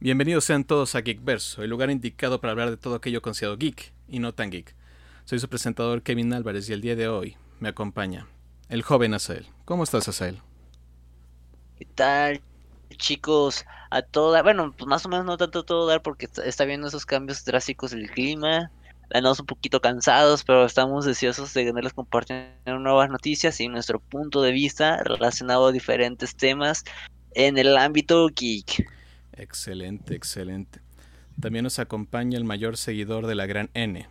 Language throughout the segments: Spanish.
Bienvenidos sean todos a Geekverso, el lugar indicado para hablar de todo aquello considerado geek y no tan geek. Soy su presentador Kevin Álvarez y el día de hoy me acompaña el joven Asael. ¿Cómo estás, Asael? ¿Qué tal, chicos? A toda, bueno, pues más o menos no tanto a todo dar porque está, viendo esos cambios drásticos del clima. Andamos un poquito cansados, pero estamos deseosos de tenerles compartiendo nuevas noticias y nuestro punto de vista relacionado a diferentes temas en el ámbito geek. Excelente, excelente. También nos acompaña el mayor seguidor de la gran N,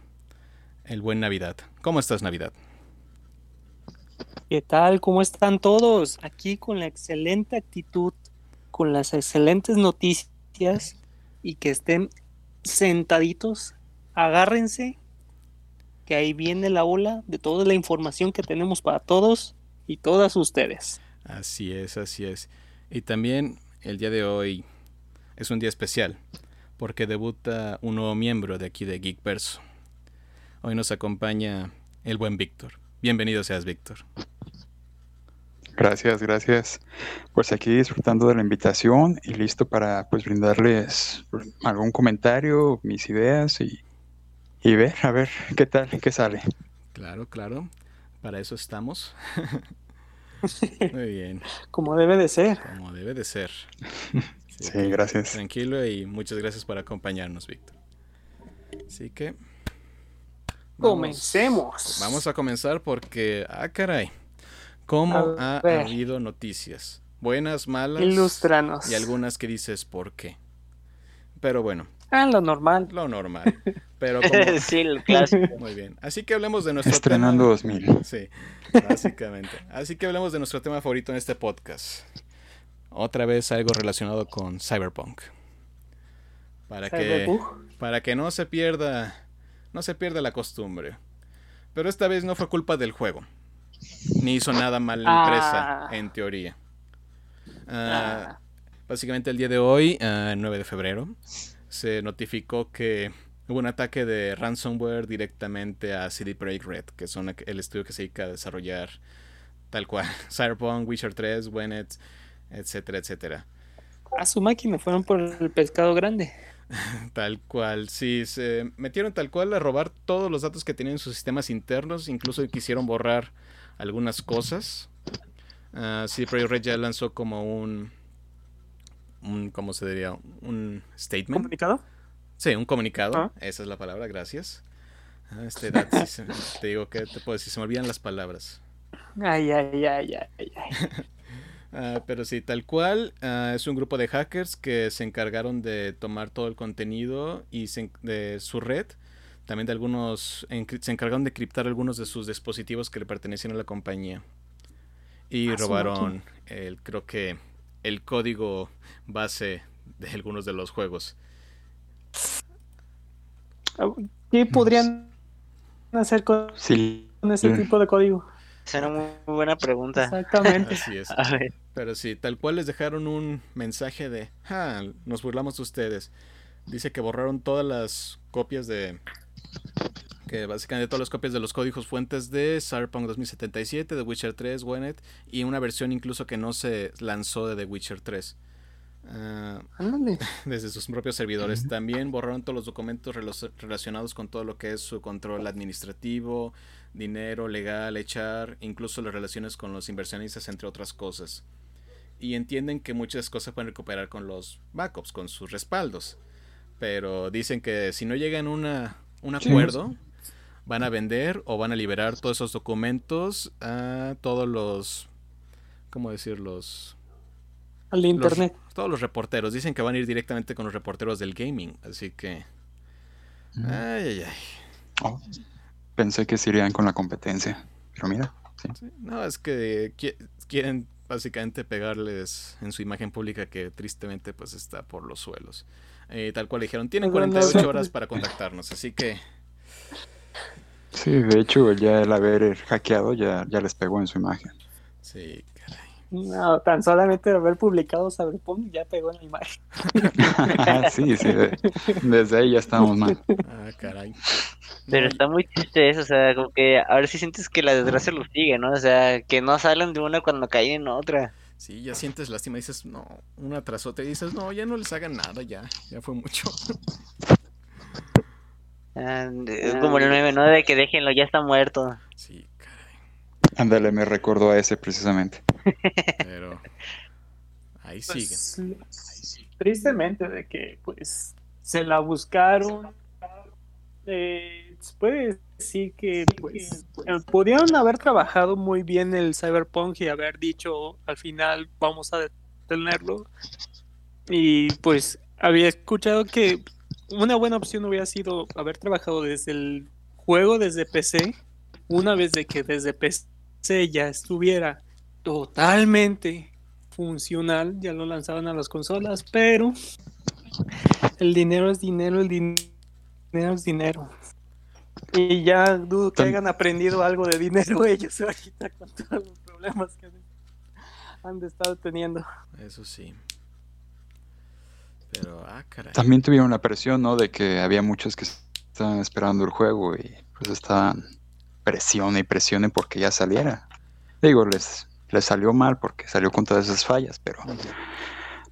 el buen Navidad. ¿Cómo estás, Navidad? ¿Qué tal? ¿Cómo están todos? Aquí con la excelente actitud, con las excelentes noticias y que estén sentaditos, agárrense, que ahí viene la ola de toda la información que tenemos para todos y todas ustedes. Así es, así es. Y también el día de hoy es un día especial porque debuta un nuevo miembro de aquí de Geekverso. Hoy nos acompaña el buen Víctor. Bienvenido seas, Víctor. Gracias, gracias. Pues aquí disfrutando de la invitación y listo para pues brindarles algún comentario, mis ideas y, y ver, a ver qué tal, qué sale. Claro, claro. Para eso estamos. Muy bien. Como debe de ser. Como debe de ser. Sí, sí gracias. Tranquilo y muchas gracias por acompañarnos, Víctor. Así que... Vamos, Comencemos. Vamos a comenzar porque, ah, caray, ¿cómo ha habido noticias? Buenas, malas. Ilustranos. Y algunas que dices, ¿por qué? Pero bueno. Ah, lo normal. Lo normal. Pero como... sí, el clásico. Muy bien. Así que hablemos de nuestro Estrenando tema. 2000. Sí, básicamente. Así que hablemos de nuestro tema favorito en este podcast. Otra vez algo relacionado con Cyberpunk. Para que, para que no se pierda no se pierda la costumbre. Pero esta vez no fue culpa del juego. Ni hizo nada mal la empresa, Ah. en teoría. Ah, Básicamente el día de hoy, ah, 9 de febrero, se notificó que hubo un ataque de ransomware directamente a CD Projekt Red, que son el estudio que se dedica a desarrollar tal cual Cyberpunk, Witcher 3, Wenet, etcétera, etcétera. A su máquina fueron por el pescado grande. Tal cual, sí, se metieron tal cual a robar todos los datos que tenían en sus sistemas internos, incluso quisieron borrar algunas cosas. Uh, sí, Projekt Red ya lanzó como un, un, ¿cómo se diría? Un statement. ¿Comunicado? Sí, un comunicado, Ah. esa es la palabra, gracias. Ah, Este, te digo que te puedo decir, se me olvidan las palabras. Ay, ay, ay, ay, ay. Ah, pero sí, tal cual, ah, es un grupo de hackers que se encargaron de tomar todo el contenido y se de su red. También de algunos, se encargaron de criptar algunos de sus dispositivos que le pertenecían a la compañía. Y Ah, robaron, el, creo que, el código base de algunos de los juegos. ¿Qué podrían hacer con Sí, ese tipo de código? Esa era muy buena pregunta. Exactamente. Así es. A ver, Pero sí, tal cual les dejaron un mensaje de, ah, nos burlamos de ustedes. Dice que borraron todas las copias de, que básicamente todas las copias de los códigos fuentes de Cyberpunk 2077, de Witcher 3, Wenet, y una versión incluso que no se lanzó de The Witcher 3. Ah, Ándale. desde sus propios servidores. También borraron todos los documentos relacionados con todo lo que es su control administrativo, dinero, legal, echar, incluso las relaciones con los inversionistas, entre otras cosas. Y entienden que muchas cosas pueden recuperar con los backups, con sus respaldos. Pero dicen que si no llegan a una, un Sí. acuerdo, van a vender o van a liberar todos esos documentos a todos los... ¿Cómo decirlos? Al internet. todos los reporteros dicen que van a ir directamente con los reporteros del gaming, así que ay ay ay. Oh, pensé que se irían con la competencia, pero mira, sí. No, es que qui- quieren básicamente pegarles en su imagen pública que tristemente pues está por los suelos. Eh, tal cual dijeron, tienen Pues bueno, 48 sí. horas para contactarnos, así que Sí, de hecho, ya el haber hackeado ya, ya les pegó en su imagen. sí, caray. No, tan solamente haber publicado Cyberpunk ya pegó en la imagen. sí, sí, de- desde ahí ya estamos mal. Ah, caray. Pero está muy triste eso, o sea, como que ahora sí sientes que la desgracia los sigue, ¿no? O sea, que no salen de una cuando caen en otra. Sí, ya sientes lástima, dices, no, una tras otra, y dices, no, ya no les hagan nada, ya, ya fue mucho. Ah, de- como el meme, ¿no? De que déjenlo, ya está muerto. Sí, caray, Ándale, me recordó a ese precisamente. pero ahí siguen. Pues, tristemente de que pues se la buscaron. Eh, se puede decir que pues eh, pudieron haber trabajado muy bien el Cyberpunk y haber dicho al final vamos a detenerlo. Y pues había escuchado que una buena opción hubiera sido haber trabajado desde el juego desde PC, una vez de que desde PC ya estuviera totalmente funcional, ya lo lanzaban a las consolas, pero el dinero es dinero, el din- dinero es dinero. Y ya dudo que hayan aprendido algo de dinero ellos ahorita con todos los problemas que han, han estado teniendo. Eso sí. Pero, ah, caray. También tuvieron la presión, ¿no? De que había muchos que estaban esperando el juego y pues estaban presione y presione porque ya saliera. Digo, les, les salió mal porque salió con todas esas fallas, pero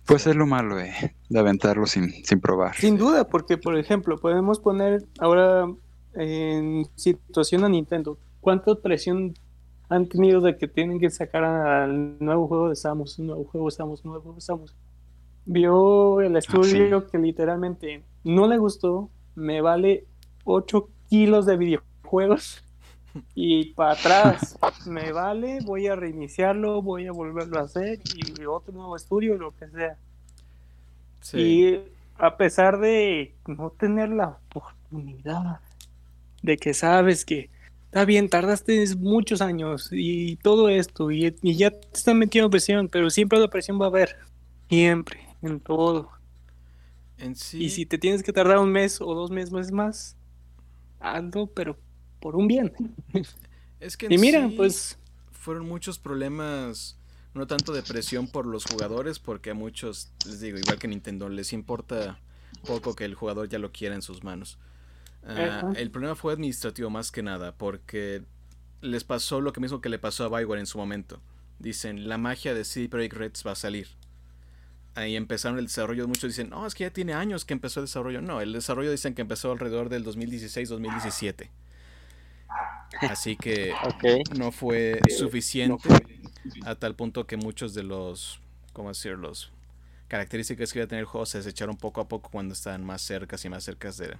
pues es lo malo de, de aventarlo sin, sin probar. Sin duda, porque por ejemplo, podemos poner ahora en situación a Nintendo. ¿Cuánta presión han tenido de que tienen que sacar al nuevo juego de Samus, un nuevo juego de Samus, un nuevo juego de Samus? Vio el estudio que literalmente no le gustó, me vale 8 kilos de videojuegos y para atrás, me vale, voy a reiniciarlo, voy a volverlo a hacer y otro nuevo estudio, lo que sea. Sí. Y a pesar de no tener la oportunidad de que sabes que está bien, tardaste muchos años y todo esto y, y ya te están metiendo presión, pero siempre la presión va a haber, siempre, en todo. En sí, Y si te tienes que tardar un mes o dos meses más, hazlo, pero por un bien. es que en Y mira, sí pues fueron muchos problemas, no tanto de presión por los jugadores, porque a muchos, les digo, igual que Nintendo, les importa poco que el jugador ya lo quiera en sus manos. Ah, el problema fue administrativo más que nada, porque les pasó lo que mismo que le pasó a Bioware en su momento. Dicen, la magia de CD Projekt Red va a salir. Ahí empezaron el desarrollo, muchos dicen, no, es que ya tiene años que empezó el desarrollo. No, el desarrollo dicen que empezó alrededor del 2016-2017. Así que no fue suficiente a tal punto que muchos de los, ¿cómo decirlo? Características que iba a tener el juego se desecharon poco a poco cuando estaban más cercas y más cercas de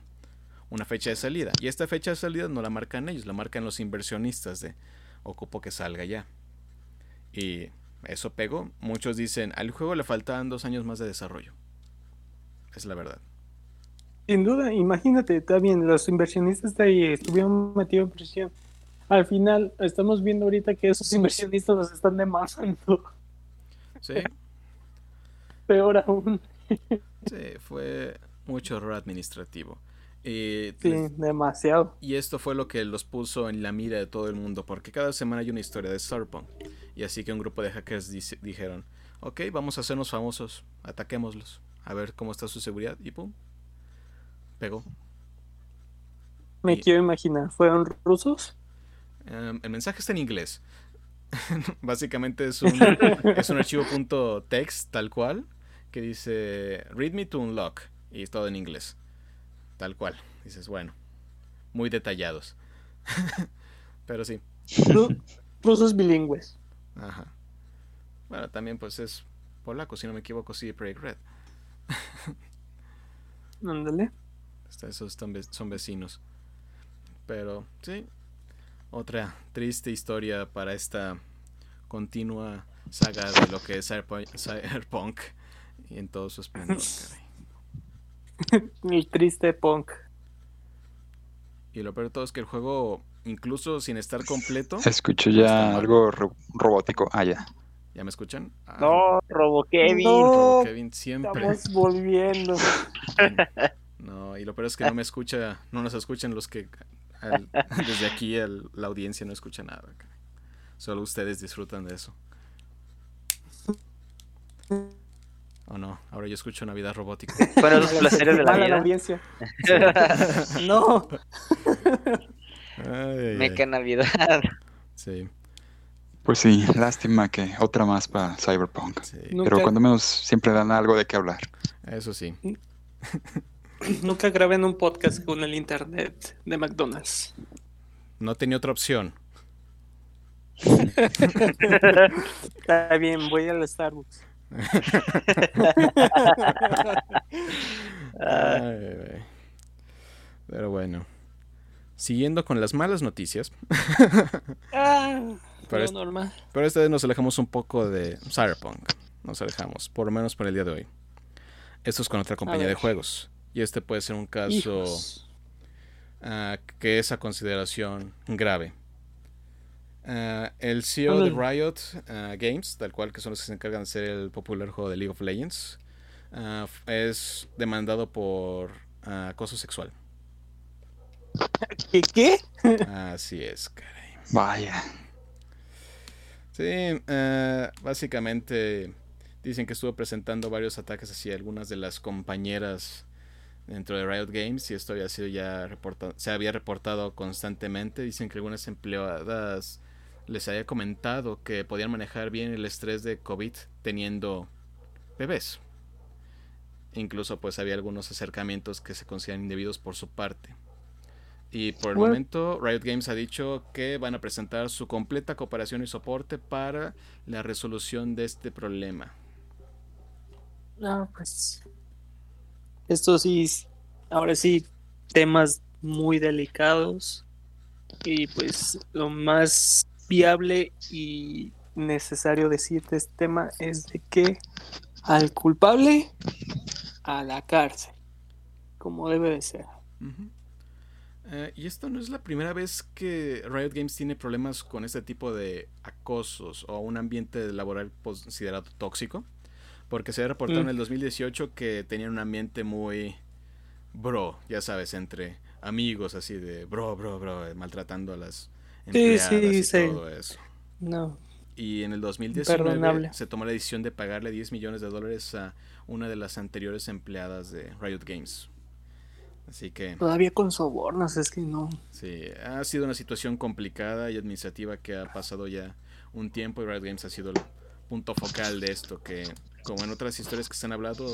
una fecha de salida. Y esta fecha de salida no la marcan ellos, la marcan los inversionistas de ocupo que salga ya. Y eso pegó. Muchos dicen, al juego le faltaban dos años más de desarrollo. Es la verdad. Sin duda, imagínate, está bien, los inversionistas de ahí estuvieron metidos en presión. Al final, estamos viendo ahorita que esos inversionistas los están demandando. Sí, Peor aún. sí, fue mucho error administrativo. Y Sí, les- demasiado. Y esto fue lo que los puso en la mira de todo el mundo, porque cada semana hay una historia de Cyberpunk. Y así que un grupo de hackers dice- dijeron, ok, vamos a hacernos famosos, ataquémoslos, a ver cómo está su seguridad, y pum, pegó. Me Y- quiero imaginar, ¿fueron rusos? Em, el mensaje está en inglés. Básicamente es un, es un archivo punto .text tal cual, que dice, read me to unlock, y es todo en inglés. Tal cual. Dices, bueno, muy detallados. Pero sí. Ru- rusos bilingües. Ajá. Bueno, también pues es polaco, si no me equivoco, sí, Projekt Red. Ándale. Esos son vecinos. Pero sí, otra triste historia para esta continua saga de lo que es Cyberpunk, Cyberpunk y en todo su esplendor. caray. El triste punk. Y lo peor de todo es que el juego, incluso sin estar completo, Escucho está ya algo ro- robótico. Ah, ya. ¿ya me escuchan? Ah, No, Robo Kevin. No, Kevin siempre. estamos volviendo. No, y lo peor es que no me escucha, no nos escuchan los que al- desde aquí el- la audiencia no escucha nada. Solo ustedes disfrutan de eso. ¿O no? Ahora yo escucho Navidad robótica. Fueron los placeres de la vida. audiencia. No. Ay, Meca ay. Navidad. Sí. Pues sí, lástima que otra más para Cyberpunk. Sí, Nunca, Pero cuando menos siempre dan algo de qué hablar. eso sí. nunca graben un podcast con el internet de McDonald's. No tenía otra opción. Está bien, voy al Starbucks. Ay. Pero bueno. Siguiendo con las malas noticias. Ah, Pero normal. Pero esta vez nos alejamos un poco de Cyberpunk. Nos alejamos, por lo menos por el día de hoy. Esto es con otra compañía de juegos. Y este puede ser un caso ah, que es a consideración grave. Ah, el CEO de. Riot ah, Games, tal cual que son los que se encargan de hacer el popular juego de League of Legends, f- es demandado por acoso sexual. ¿Qué? ¿Qué? Así es, caray. Vaya. Sí, eh, básicamente dicen que estuvo presentando varios ataques hacia algunas de las compañeras dentro de Riot Games y esto había sido ya reportado, se había reportado constantemente. Dicen que algunas empleadas les había comentado que podían manejar bien el estrés de COVID teniendo bebés. Incluso pues había algunos acercamientos que se consideran indebidos por su parte. Y por el Bueno. momento Riot Games ha dicho que van a presentar su completa cooperación y soporte para la resolución de este problema. No, pues. Esto sí, ahora sí, temas muy delicados. Y pues lo más viable y necesario decir de este tema es de que al culpable a la cárcel, como debe de ser. Eh, y esto no es la primera vez que Riot Games tiene problemas con este tipo de acosos o un ambiente laboral considerado tóxico. Porque se ha reportado Mm. en el 2018 que tenían un ambiente muy bro, ya sabes, entre amigos así de bro, bro, bro, maltratando a las Sí, sí, sí. todo eso. No, Y en el 2019 Imperdonable. se tomó la decisión de pagarle 10 millones de dólares a una de las anteriores empleadas de Riot Games. Así que todavía con sobornos, es que no. sí, ha sido una situación complicada y administrativa que ha pasado ya un tiempo y Riot Games ha sido el punto focal de esto, que como en otras historias que se han hablado,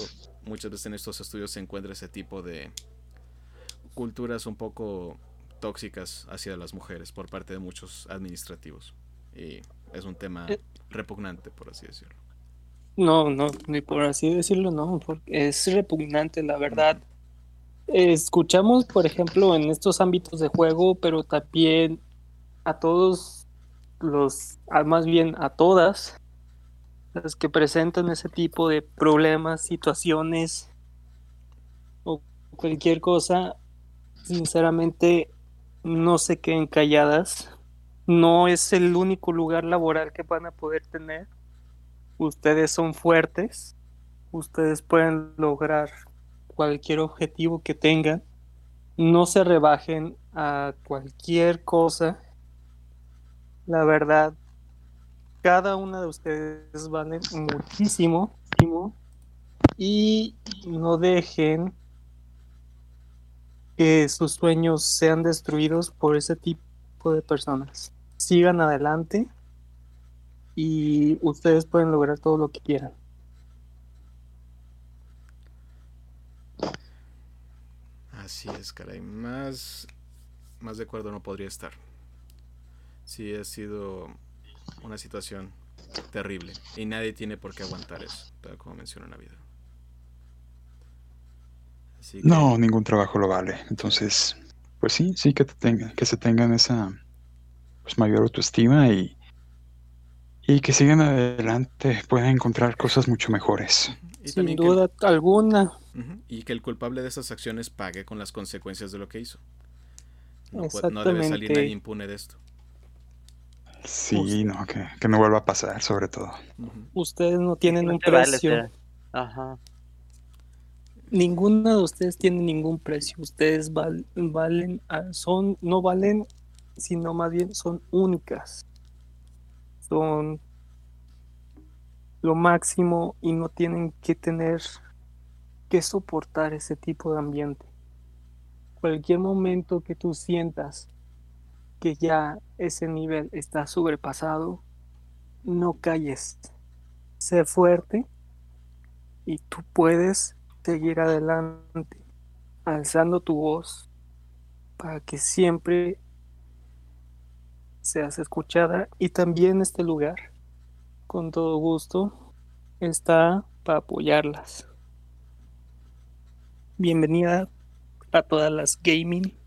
muchas veces en estos estudios se encuentra ese tipo de culturas un poco tóxicas hacia las mujeres por parte de muchos administrativos. Y es un tema Eh. repugnante, por así decirlo. No, no, ni por así decirlo, no, porque es repugnante, la verdad. Escuchamos, por ejemplo, en estos ámbitos de juego, pero también a todos los, más bien a todas las que presentan ese tipo de problemas, situaciones o cualquier cosa, sinceramente no se queden calladas. No es el único lugar laboral que van a poder tener ustedes son fuertes, ustedes pueden lograr cualquier objetivo que tengan, no se rebajen a cualquier cosa. La verdad, cada una de ustedes vale muchísimo, y no dejen que sus sueños sean destruidos por ese tipo de personas. Sigan adelante y ustedes pueden lograr todo lo que quieran. Así es, caray. Más, más de acuerdo no podría estar. Sí, ha sido una situación terrible. Y nadie tiene por qué aguantar eso, tal como menciona Navidad. Así que, No, ningún trabajo lo vale. Entonces, pues sí, sí que te tenga, que se tengan esa pues, mayor autoestima y, y que sigan adelante, puedan encontrar cosas mucho mejores. y Sin que- duda alguna. Y que el culpable de esas acciones pague con las consecuencias de lo que hizo. No, no debe salir nadie impune de esto. Sí, no, que, que no vuelva a pasar, sobre todo. Ustedes no tienen No un vale precio. ser- Ajá. Ninguna de ustedes tiene ningún precio. Ustedes val- valen, ah, son, no valen, sino más bien son únicas. Son lo máximo y no tienen que tener que soportar ese tipo de ambiente. Cualquier momento que tú sientas que ya ese nivel está sobrepasado, no calles. Sé fuerte y tú puedes seguir adelante, alzando tu voz para que siempre seas escuchada y también este lugar, con todo gusto, está para apoyarlas. Bienvenida a todas las gaming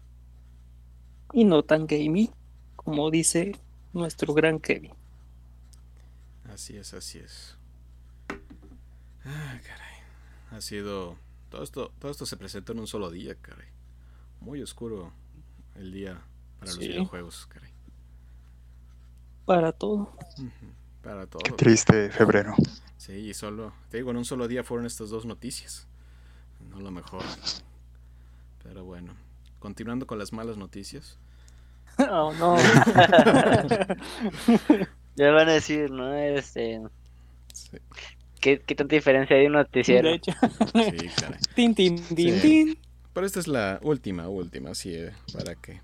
y no tan gaming, como dice nuestro gran Kevin. Así es, así es. Ah, caray. Ha sido. Todo esto, todo esto se presentó en un solo día, caray. Muy oscuro el día para los videojuegos, caray. Para todo. Para todo. Qué triste febrero. Sí, y solo. Te digo, en un solo día fueron estas dos noticias. No lo mejor. Pero bueno. Continuando con las malas noticias. Oh, no. Ya van a decir, ¿no? Este, Sí, ¿qué, qué tanta diferencia hay de un noticiero? De hecho. sí, caray. Tin, tin, tin, Sí. tin. Pero esta es la última, última, así eh, para que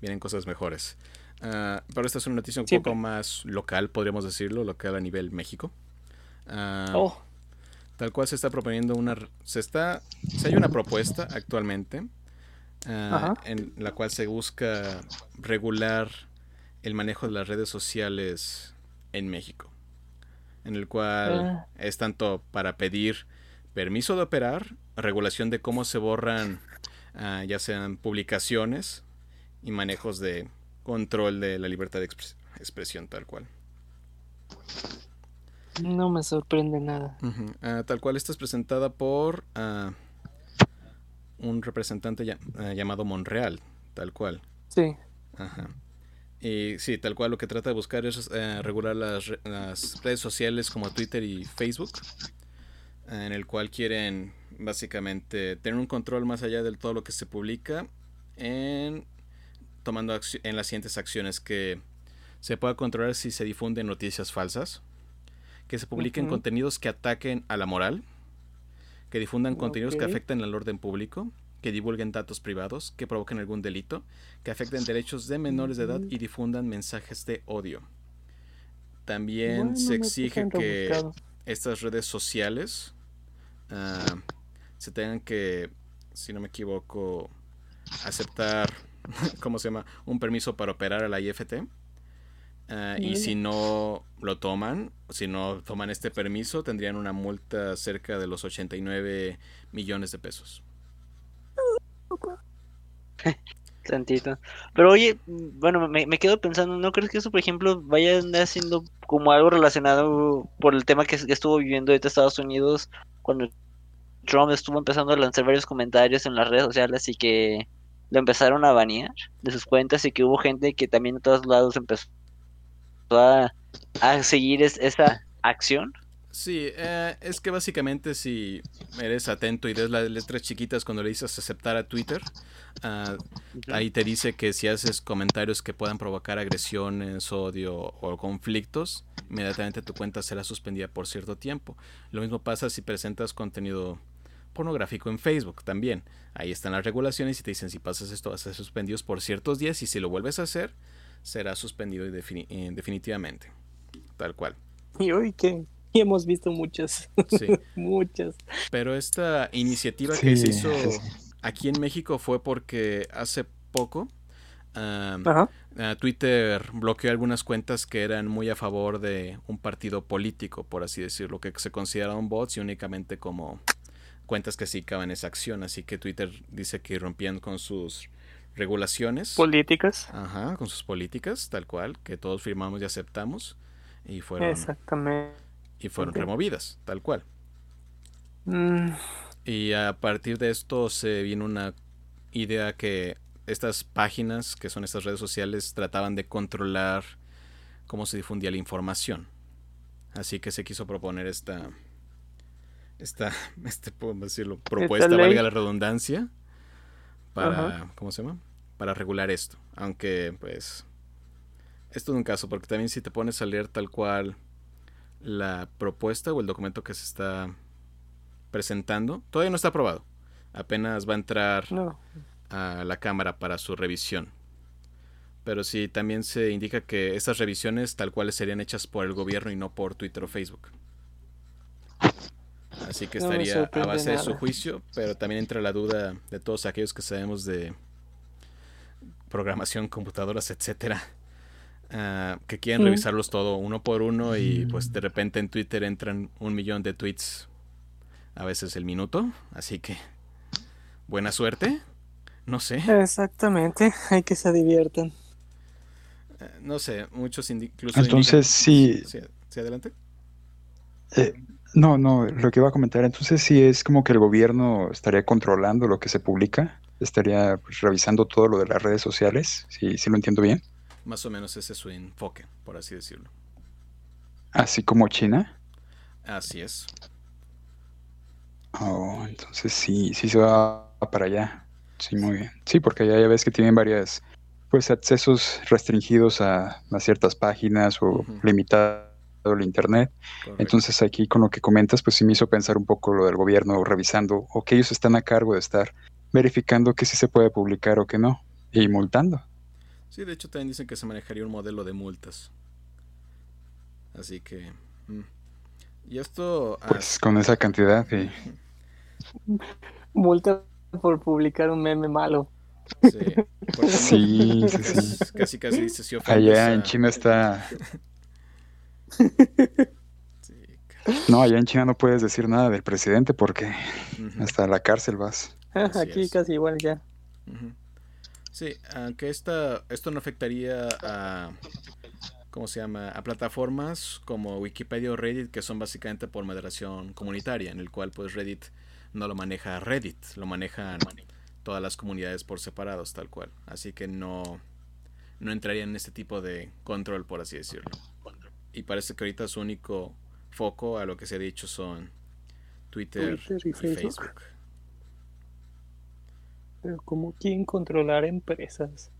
vienen cosas mejores. Ah, pero esta es una noticia un Siempre. poco más local, podríamos decirlo, local a nivel México. Ah, Oh, Tal cual se está proponiendo una... Se está... Se hay una propuesta actualmente ah, en la cual se busca regular el manejo de las redes sociales en México. En el cual Ah. es tanto para pedir permiso de operar, regulación de cómo se borran ah, ya sean publicaciones y manejos de control de la libertad de expres- expresión tal cual. no me sorprende nada. Ah, tal cual esta es presentada por un representante ya- llamado Monreal, tal cual. Sí. Ajá. Y sí, tal cual lo que trata de buscar es eh, regular las, re- las redes sociales como Twitter y Facebook, en el cual quieren básicamente tener un control más allá de todo lo que se publica, en tomando en las siguientes acciones que se pueda controlar si se difunden noticias falsas, que se publiquen contenidos que ataquen a la moral, que difundan contenidos que afecten al orden público, que divulguen datos privados, que provoquen algún delito, que afecten derechos de menores de edad y difundan mensajes de odio. También Bueno, se exige que estas redes sociales ah, se tengan que, si no me equivoco, aceptar, ¿cómo se llama? Un permiso para operar a la IFT. Ah, y si no lo toman, si no toman este permiso, tendrían una multa cerca de los 89 millones de pesos. Tantito. Pero oye, bueno, me, quedo pensando, ¿no crees que eso, por ejemplo, vaya siendo como algo relacionado por el tema que, que estuvo viviendo ahorita Estados Unidos cuando Trump estuvo empezando a lanzar varios comentarios en las redes sociales y que lo empezaron a banear de sus cuentas y que hubo gente que también de todos lados empezó a, a seguir es- esa acción? Sí, eh, es que básicamente si eres atento y des las letras chiquitas cuando le dices aceptar a Twitter, ah, ahí te dice que si haces comentarios que puedan provocar agresiones, odio o conflictos, inmediatamente tu cuenta será suspendida por cierto tiempo. Lo mismo pasa si presentas contenido pornográfico en Facebook también. Ahí están las regulaciones y te dicen si pasas esto vas a ser suspendidos por ciertos días y si lo vuelves a hacer será suspendido defini- eh, definitivamente. Tal cual. Y hoy que y hemos visto muchas, Sí. muchas. Pero esta iniciativa que se hizo sí, aquí en México fue porque hace poco Ajá. Twitter bloqueó algunas cuentas que eran muy a favor de un partido político, por así decirlo, que se consideraban bots y únicamente como cuentas que sí caben esa acción. Así que Twitter dice que rompían con sus regulaciones. Políticas. Ajá, con sus políticas, tal cual, que todos firmamos y aceptamos. Y fueron, Exactamente. Y fueron removidas, tal cual. Mm, Y a partir de esto se vino una idea que estas páginas, que son estas redes sociales, trataban de controlar cómo se difundía la información. Así que se quiso proponer esta, esta, este, podemos decirlo, propuesta, valga la redundancia, para. ¿cómo se llama? Para regular esto. Aunque, pues, es todo un caso, porque también si te pones a leer tal cual la propuesta o el documento que se está presentando, todavía no está aprobado. Apenas va a entrar no. a la Cámara para su revisión. Pero sí, también se indica que estas revisiones tal cual serían hechas por el gobierno y no por Twitter o Facebook. Así que No estaría a base de su juicio, pero también entra la duda de todos aquellos que sabemos de programación, computadoras, etcétera, ah, que quieren Mm. revisarlos todo uno por uno y pues de repente en Twitter entran un millón de tweets, a veces el minuto, así que buena suerte, no sé. Exactamente, hay que se diviertan. Eh, No sé, muchos incluso Entonces, sí. Sí, sí, adelante. Eh, no, no, lo que iba a comentar, entonces sí es como que el gobierno estaría controlando lo que se publica, estaría pues, revisando todo lo de las redes sociales, sí, sí lo entiendo bien, Más o menos ese es su enfoque, por así decirlo. así como China. Así es. Oh, entonces sí, sí se va para allá. Sí, muy bien. Sí, porque allá ya ves que tienen varias, pues, accesos restringidos a, a ciertas páginas o Ujú. limitado el internet. correcto. Entonces aquí con lo que comentas, pues sí me hizo pensar un poco lo del gobierno revisando o que ellos están a cargo de estar verificando que sí se puede publicar o que no y multando. Sí, de hecho también dicen que se manejaría un modelo de multas. Así que... mm. Y esto... ah, Pues con esa cantidad y Multa por publicar un meme malo. sí, Sí, sí, casi, sí. casi casi dice si ofendes allá en China está... Sí, No, allá en China no puedes decir nada del presidente porque hasta la cárcel vas. Así Aquí es. casi igual ya. Ujú. Sí, aunque esta, esto no afectaría a, ¿cómo se llama? A plataformas como Wikipedia o Reddit, que son básicamente por moderación comunitaria, en el cual pues Reddit no lo maneja Reddit, lo manejan todas las comunidades por separados, tal cual. Así que no, no entraría en este tipo de control, por así decirlo. Y parece que ahorita su único foco a lo que se ha dicho son Twitter, Twitter y y Facebook. Facebook. Pero como quieren controlar empresas.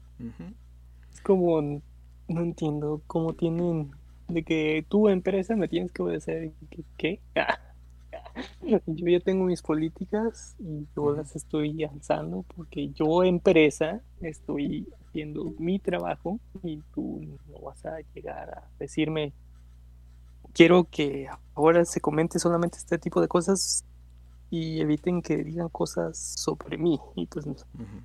Es como, no entiendo, cómo tienen de que tu empresa me tienes que obedecer. ¿Qué? Yo ya tengo mis políticas y yo las estoy alzando porque yo empresa estoy haciendo mi trabajo y tú no vas a llegar a decirme quiero que ahora se comente solamente este tipo de cosas y eviten que digan cosas sobre mí y pues Ujú.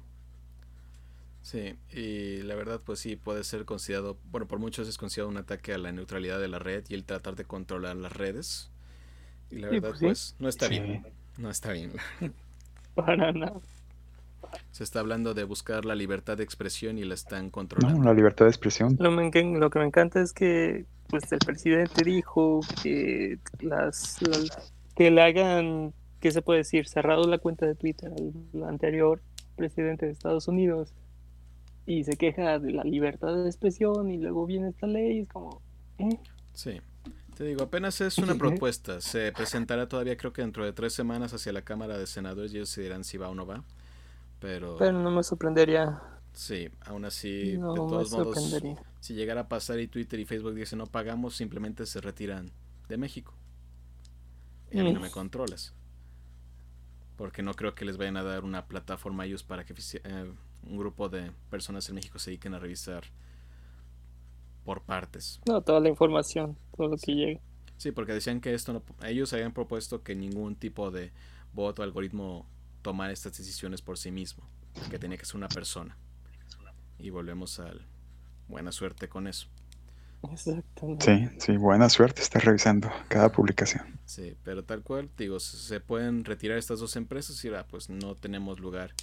Sí, y la verdad pues sí puede ser considerado, bueno, por muchos es considerado un ataque a la neutralidad de la red y el tratar de controlar las redes. Y la Sí, verdad pues sí. pues no está Sí. bien, no está bien. para nada. Se está hablando de buscar la libertad de expresión y la están No, controlando. la libertad de expresión. Lo, me lo que me encanta es que pues el presidente dijo que las, las- que le hagan, ¿qué se puede decir? Cerrado la cuenta de Twitter al anterior presidente de Estados Unidos y se queja de la libertad de expresión y luego viene esta ley es como, ¿eh? Sí, te digo, apenas es una propuesta. Se presentará todavía creo que dentro de tres semanas hacia la Cámara de Senadores y ellos se dirán si va o no va. Pero, Pero no me sorprendería, sí, aún así, no de todos modos, si llegara a pasar y Twitter y Facebook dicen no pagamos, simplemente se retiran de México. Y a mí no Mm. me controlas. Porque no creo que les vayan a dar una plataforma a ellos para que eh, un grupo de personas en México se dediquen a revisar por partes. No, toda la información, todo lo que llega. Sí, porque decían que esto no, ellos habían propuesto que ningún tipo de bot o algoritmo tomara estas decisiones por sí mismo, que tenía que ser una persona. Y volvemos al buena suerte con eso. Exactamente. Sí, sí, buena suerte estar revisando cada publicación. Sí, pero tal cual, digo, se- pueden retirar estas dos empresas y ah, pues no tenemos lugar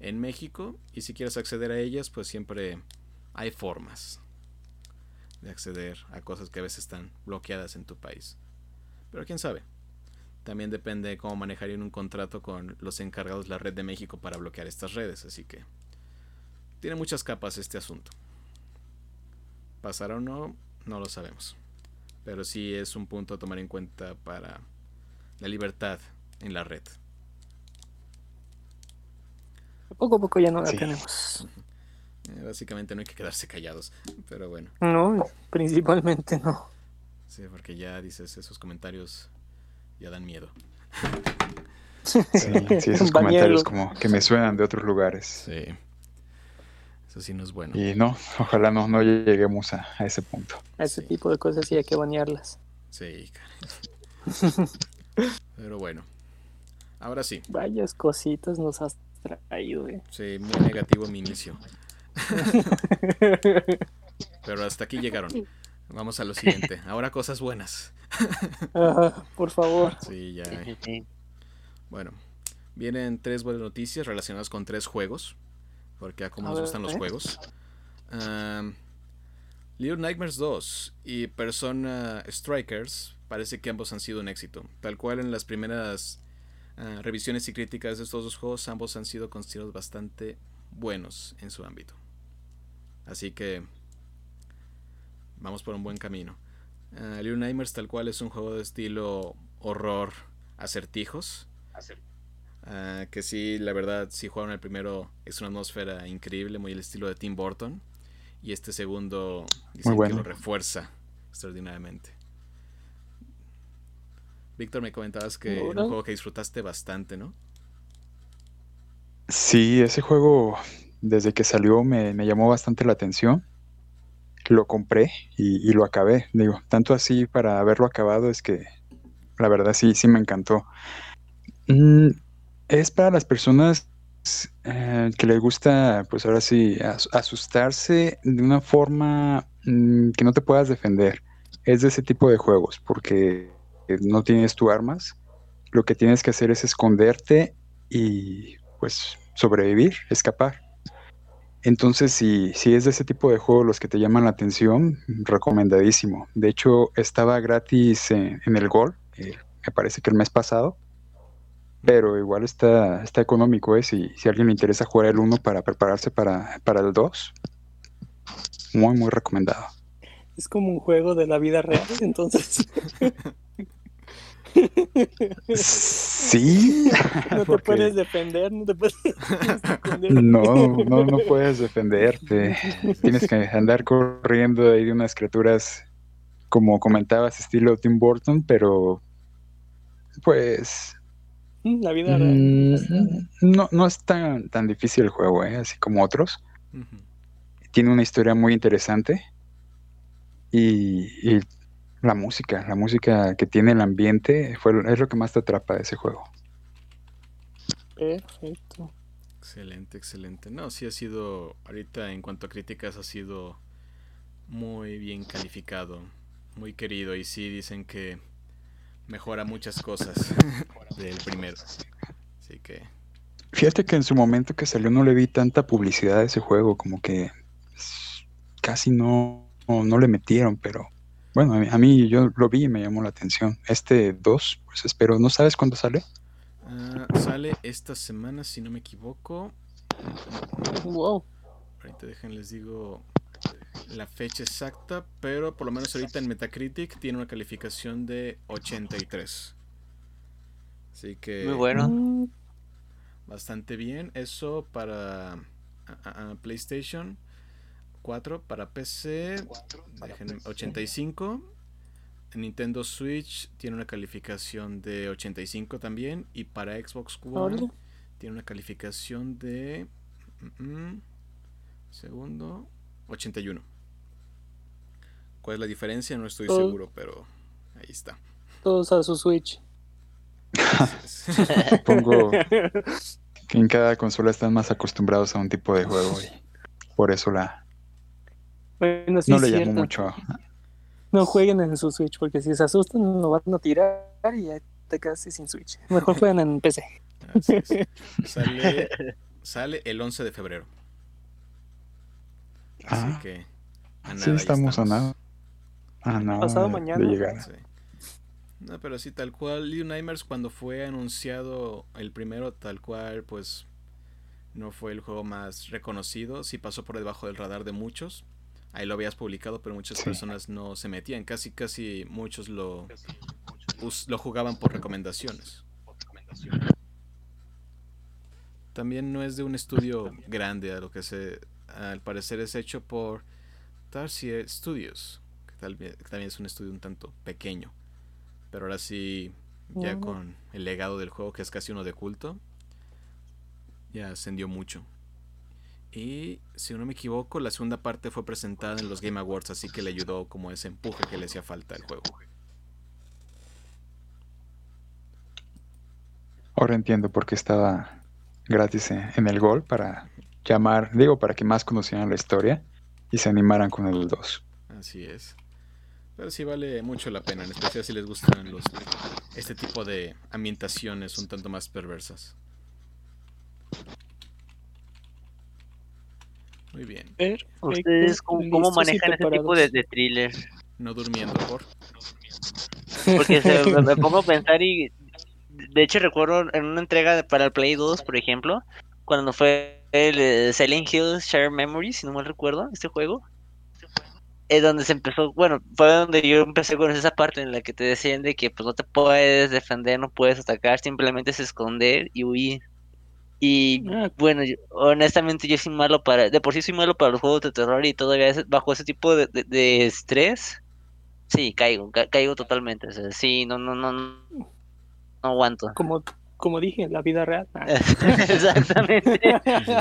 en México y si quieres acceder a ellas, pues siempre hay formas de acceder a cosas que a veces están bloqueadas en tu país. Pero quién sabe. También depende de cómo manejarían un contrato con los encargados de la red de México para bloquear estas redes, así que tiene muchas capas este asunto. ¿Pasará o no? No lo sabemos pero sí es un punto a tomar en cuenta para la libertad en la red. Poco a poco ya no la Sí. tenemos. Eh, básicamente no hay que quedarse callados, pero bueno, No, principalmente no. sí, porque ya dices esos comentarios ya dan miedo. Sí, sí, esos Bañero. comentarios como que me suenan de otros lugares. Sí. Eso sí no es bueno. Y no, ojalá no, no lleguemos a, a ese punto. A ese Sí. tipo de cosas sí hay que banearlas. Sí, caray. Pero bueno. Ahora sí. Vayas cositas nos has traído, eh. Sí, muy negativo mi inicio. Pero hasta aquí llegaron. Vamos a lo siguiente. Ahora cosas buenas. Por favor. Sí, ya. Bueno, vienen tres buenas noticias relacionadas con tres juegos. Porque a como A nos ver, gustan los ¿eh? juegos. Um, Little Nightmares 2 y Persona Strikers parece que ambos han sido un éxito. Tal cual en las primeras ah, revisiones y críticas de estos dos juegos, ambos han sido considerados bastante buenos en su ámbito. Así que vamos por un buen camino. Ah, Little Nightmares tal cual es un juego de estilo horror acertijos. Ah, que sí, la verdad, si jugaron el primero, es una atmósfera increíble, muy el estilo de Tim Burton. Y este segundo dicen que bueno. lo refuerza extraordinariamente. Víctor, me comentabas que era un juego que disfrutaste bastante, ¿no? Sí, ese juego desde que salió me, me llamó bastante la atención. Lo compré y, y lo acabé. Digo, tanto así para haberlo acabado es que la verdad sí, sí me encantó. Mm, es para las personas eh, que les gusta, pues ahora sí, as- asustarse de una forma mm, que no te puedas defender. Es de ese tipo de juegos, porque eh, no tienes tu armas. Lo que tienes que hacer es esconderte y pues sobrevivir, escapar. Entonces, si, si es de ese tipo de juegos los que te llaman la atención, recomendadísimo. De hecho, estaba gratis en, en el Gol, eh, me parece que el mes pasado, pero igual está, está económico, ¿eh? Si, si a alguien le interesa jugar el 1 para prepararse para, para el 2, muy, muy recomendado. Es como un juego de la vida real, entonces Sí, no te porque- puedes defender, no te puedes esconder. No, no, no puedes defenderte. Tienes que andar corriendo ahí de unas criaturas, como comentabas, estilo Tim Burton, pero pues La vida real. mm, no, no es tan, tan difícil el juego, ¿eh? así como otros. Tiene una historia muy interesante y, y la música, la música que tiene el ambiente fue, es lo que más te atrapa de ese juego. Perfecto. Excelente, excelente. No, sí ha sido, ahorita en cuanto a críticas, ha sido muy bien calificado, muy querido y sí dicen que mejora muchas cosas del primero. Así que, Fíjate que en su momento que salió no le vi tanta publicidad a ese juego, como que casi no, no, no le metieron, pero bueno, a mí, a mí yo lo vi y me llamó la atención. Este 2, pues espero, ¿no sabes cuándo sale? ah, sale esta semana, si no me equivoco. Wow. Ahorita dejen, les digo la fecha exacta, pero por lo menos ahorita en Metacritic tiene una calificación de 83. Así que Muy bueno. Mm, bastante bien. Eso para a- a- a PlayStation 4, para PC dejen, 85. En Nintendo Switch tiene una calificación de 85 también. Y para Xbox One tiene una calificación de. mm, mm, segundo. 81. ¿Cuál es la diferencia? No estoy seguro, pero ahí está. Todos a su Switch. Supongo que en cada consola están más acostumbrados a un tipo de juego y por eso la Bueno, sí, no le llamó mucho. No jueguen en su Switch porque si se asustan lo van a tirar y ya te quedaste sin Switch. Mejor jueguen en PC. Sale el 11 de febrero. Así Ah. que. a Sí, nada, ahí estamos a nada. A nada Pasado de- mañana. de llegar. Sí. No, pero sí, tal cual. Little Nightmares, cuando fue anunciado el primero, tal cual, pues. No fue el juego más reconocido. Sí pasó por debajo del radar de muchos. Ahí lo habías publicado, pero muchas Sí. personas no se metían. Casi, casi muchos lo, us- lo jugaban por recomendaciones. También no es de un estudio grande, a lo que se, al parecer es hecho por Tarsier Studios, que, tal que también es un estudio un tanto pequeño. Pero ahora sí, ya con el legado del juego, que es casi uno de culto, ya ascendió mucho. Y si no me equivoco, la segunda parte fue presentada en los Game Awards, así que le ayudó como ese empuje que le hacía falta al juego. Ahora entiendo por qué estaba gratis en el gol para llamar, digo, para que más conocieran la historia y se animaran con el 2. Así es. Pero sí vale mucho la pena, en especial si les gustan los este tipo de ambientaciones un tanto más perversas. Muy bien. ¿Ustedes cómo, manejan ese tipo de, de thriller? No durmiendo por. Porque se- me, me pongo a pensar y... De hecho recuerdo en una entrega para el Play 2, por ejemplo, cuando fue el eh, Silent Hill Share Memories, si no mal recuerdo, este juego. Es donde se empezó, bueno, fue donde yo empecé con esa parte en la que te decían de que pues no te puedes defender, no puedes atacar, simplemente es esconder y huir. Y Ah, bueno, yo- honestamente yo soy malo para, de por sí soy malo para los juegos de terror y todavía es- bajo ese tipo de, de- de estrés, sí, caigo, ca- caigo totalmente, o sea, sí, no, no, no, no aguanto. como, como dije, en la vida real. Ah. Exactamente.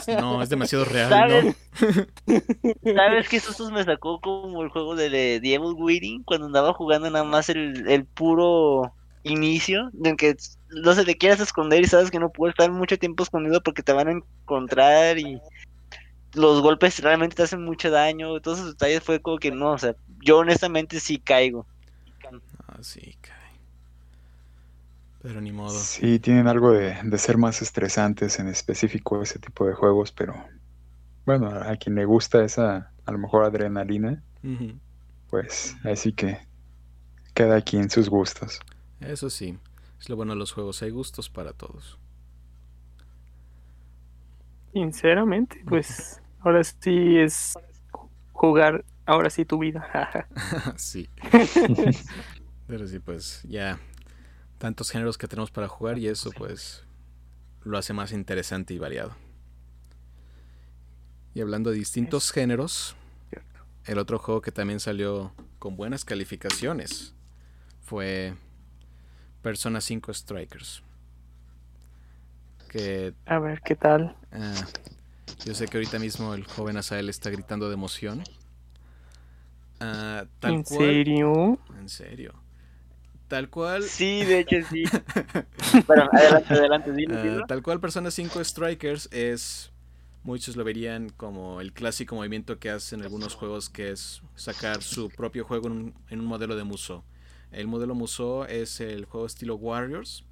No, es demasiado real, ¿Sabes? ¿no? ¿Sabes qué sustos me sacó como el juego de Devil Waiting? Cuando andaba jugando nada más el, el puro inicio, en que no se te quieras esconder y sabes que no puedes estar mucho tiempo escondido porque te van a encontrar y los golpes realmente te hacen mucho daño. Todos esos detalles fue como que no, o sea, yo honestamente sí caigo. Así cae. Pero ni modo. Sí, tienen algo de, de ser más estresantes en específico ese tipo de juegos, pero bueno, a, quien le gusta esa, a lo mejor adrenalina, pues así que cada quien sus gustos. Eso sí, es lo bueno de los juegos, hay gustos para todos. Sinceramente, pues ahora sí es jugar, ahora sí tu vida. sí. Pero sí, pues ya tantos géneros que tenemos para jugar y eso pues lo hace más interesante y variado. Y hablando de distintos géneros, el otro juego que también salió con buenas calificaciones fue Persona 5 Strikers. Que A ver, ¿qué tal? Ah, yo sé que ahorita mismo el joven Asael está gritando de emoción. Ah, tal ¿En cual. serio? En serio. Tal cual. Sí, de hecho sí. Bueno, adelante, adelante, dilo, ah, dilo. tal cual Persona 5 Strikers es. Muchos lo verían como el clásico movimiento que hacen algunos juegos, que es sacar su propio juego en un, en un modelo de Muso. El modelo Muso es el juego estilo Warriors,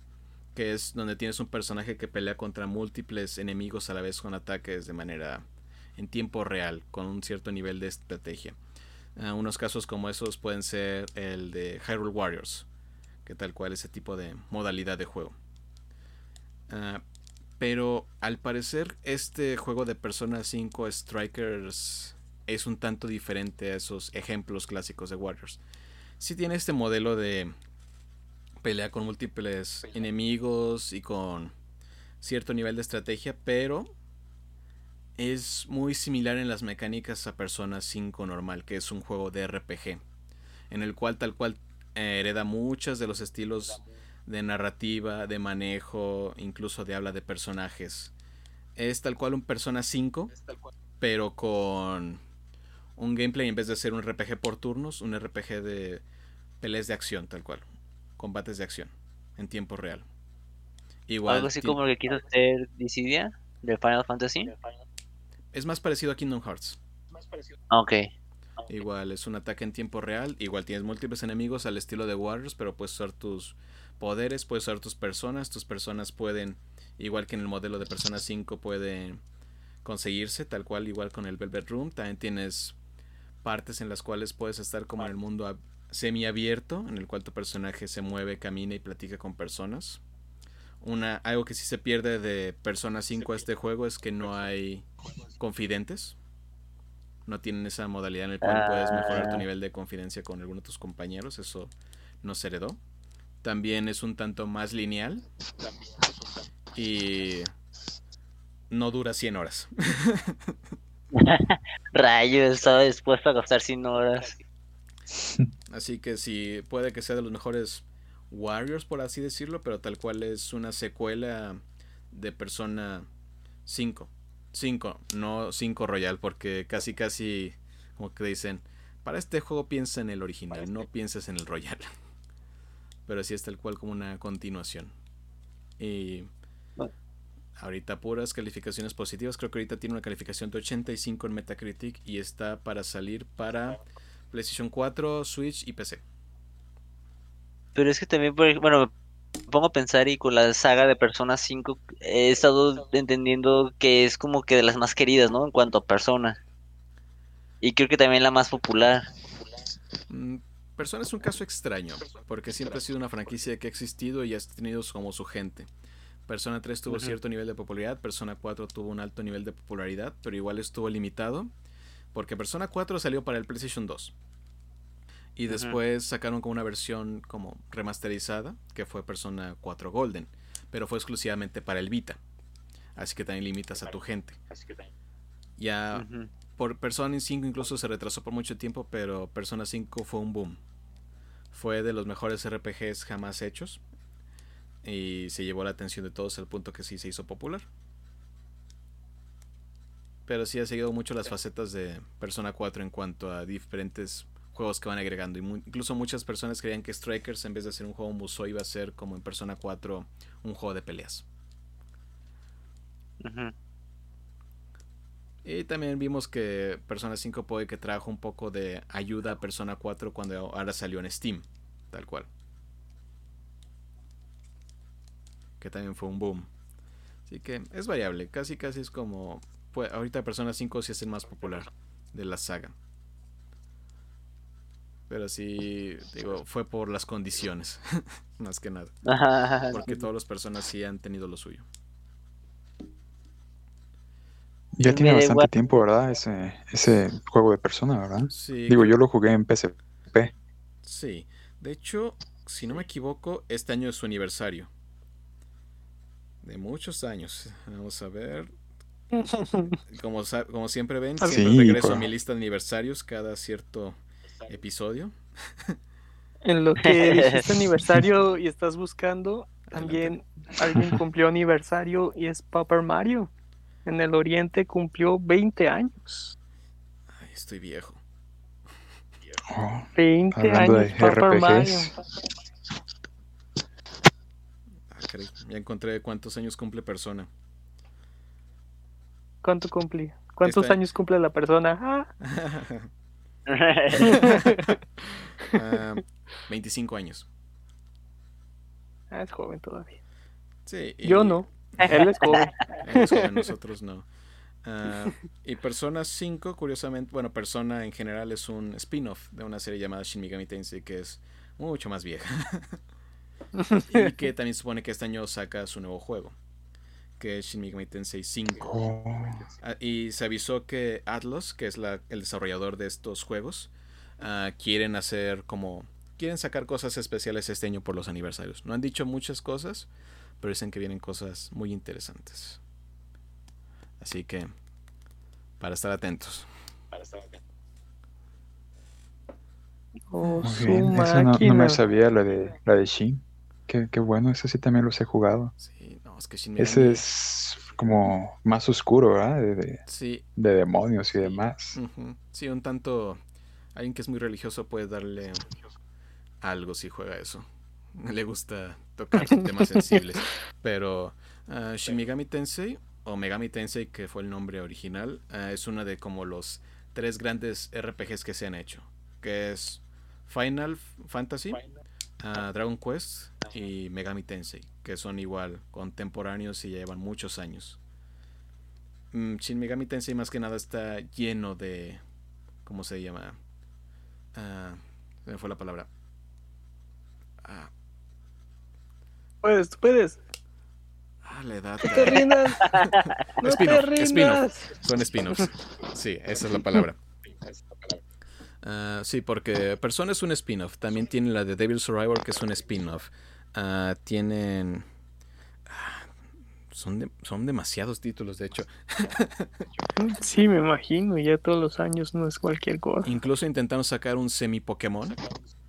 que es donde tienes un personaje que pelea contra múltiples enemigos a la vez con ataques de manera en tiempo real, con un cierto nivel de estrategia. Ah, unos casos como esos pueden ser el de Hyrule Warriors, que tal cual ese tipo de modalidad de juego. Ah, pero al parecer este juego de Persona 5 Strikers es un tanto diferente a esos ejemplos clásicos de Warriors. Sí tiene este modelo de pelea con múltiples enemigos y con cierto nivel de estrategia, pero es muy similar en las mecánicas a Persona 5 normal, que es un juego de RPG, en el cual tal cual eh, hereda muchos de los estilos de narrativa, de manejo, incluso de habla de personajes. Es tal cual un Persona 5, pero con un gameplay en vez de ser un RPG por turnos, un RPG de peleas de acción, tal cual. Combates de acción, en tiempo real. Igual. Algo así como lo que quiso hacer Dissidia de Final Fantasy. Es más parecido a Kingdom Hearts. Ok. Igual es un ataque en tiempo real. Igual tienes múltiples enemigos al estilo de Warriors, pero puedes usar tus poderes, puedes usar tus personas. Tus personas pueden, igual que en el modelo de Persona 5, pueden conseguirse, tal cual, igual con el Velvet Room. También tienes partes en las cuales puedes estar como en el mundo ab- semiabierto, en el cual tu personaje se mueve, camina y platica con personas. Una, algo que sí se pierde de Persona 5 a este juego es que no hay confidentes. No tienen esa modalidad en la cual puedes mejorar tu Ah. nivel de confidencia con alguno de tus compañeros. Eso no se heredó. También es un tanto más lineal. Y no dura 100 horas. Rayo, estaba dispuesto a gastar 100 horas. Así que sí, puede que sea de los mejores Warriors, por así decirlo, pero tal cual es una secuela de Persona 5. 5, no 5 Royal, porque casi casi como que dicen, para este juego piensa en el original, no pienses en el Royal. Pero sí es tal cual como una continuación. Y ahorita puras calificaciones positivas, creo que ahorita tiene una calificación de 85 en Metacritic y está para salir para PlayStation 4, Switch y PC. Pero es que también, bueno, pongo a pensar y con la saga de Persona 5 he estado entendiendo que es como que de las más queridas, ¿no? En cuanto a persona. Y creo que también la más popular. Mm, Persona es un caso extraño, porque siempre ha sido una franquicia que ha existido y ha tenido como su gente. Persona 3 tuvo cierto nivel de popularidad, Persona 4 tuvo un alto nivel de popularidad, pero igual estuvo limitado, porque Persona 4 salió para el PlayStation 2. Y después sacaron como una versión como remasterizada, que fue Persona 4 Golden, pero fue exclusivamente para el Vita. Así que también limitas a tu gente. Ya Ujú. por Persona 5 incluso se retrasó por mucho tiempo, pero Persona 5 fue un boom. Fue de los mejores RPGs jamás hechos. Y se llevó la atención de todos al punto que sí se hizo popular. Pero sí ha seguido mucho las facetas de Persona 4 en cuanto a diferentes juegos que van agregando. Incluso muchas personas creían que Strikers en vez de ser un juego Musou iba a ser como en Persona 4 un juego de peleas. Y también vimos que Persona 5 puede que trajo un poco de ayuda a Persona 4 cuando ahora salió en Steam, tal cual. Que también fue un boom. Así que es variable, casi casi es como... Pues, ahorita Persona 5 sí es el más popular de la saga. Pero sí, digo, fue por las condiciones, más que nada. Porque todos los personas sí han tenido lo suyo. Ya tiene bastante igual. tiempo, ¿verdad? Ese, ese juego de persona, ¿verdad? Sí, Digo, yo lo jugué en PSP. Sí, de hecho, si no me equivoco, este año es su aniversario. De muchos años. Vamos a ver. Como, como siempre ven, siempre sí, regreso a pues. mi lista de aniversarios cada cierto episodio. En lo que dijiste aniversario y estás buscando, también alguien cumplió aniversario y es Paper Mario. En el Oriente cumplió 20 años. Ay, estoy viejo. Oh, 20 Hablando años de Paper RPGs. Mario. Ah, caray, ya encontré cuántos años cumple persona. ¿Cuánto cumple? ¿Cuántos Este- años cumple la persona? Ah, Ah, 25 años. ah, es joven todavía. Sí, y- Yo no. Él es joven. Él es joven, nosotros no. Ah, y Persona 5, curiosamente, bueno, Persona en general es un spin-off de una serie llamada Shin Megami Tensei que es mucho más vieja. y que también supone que este año saca su nuevo juego, que es Shin Megami Tensei 5. oh. Ah, y se avisó que Atlas, que es la- el desarrollador de estos juegos, ah, quieren hacer como... Quieren sacar cosas especiales este año por los aniversarios. No han dicho muchas cosas, pero dicen que vienen cosas muy interesantes. Así que, para estar atentos. Oh, Muy su bien, esa no, me sabía la de la de Shin. Qué, qué bueno, ese sí también los he jugado. Sí, es que Shin Megami- Ese es como más oscuro, ¿verdad? De, de- Sí, de demonios y demás. sí, un tanto... Alguien que es muy religioso puede darle algo si juega eso. Le gusta tocar temas sensibles. Pero ah, Shin Megami Tensei, o Megami Tensei, que fue el nombre original, ah, es uno de como los tres grandes RPGs que se han hecho. Que es Final Fantasy, Dragon Quest y Megami Tensei, que son igual contemporáneos y ya llevan muchos años. Mm, Shin Megami Tensei más que nada está lleno de... ¿Cómo se llama? Ah, se me fue la palabra. Ah, Puedes, tú puedes. ah, la edad. No te rindas. No te rindas. Son spin-offs. Sí, esa es la palabra. Ah, sí, porque Persona es un spin-off. También tiene la de Devil Survivor, que es un spin-off. Ah, tienen. ah, son, de- son demasiados títulos, de hecho. Sí, me imagino. Ya todos los años no es cualquier cosa. Incluso intentaron sacar un semi-Pokémon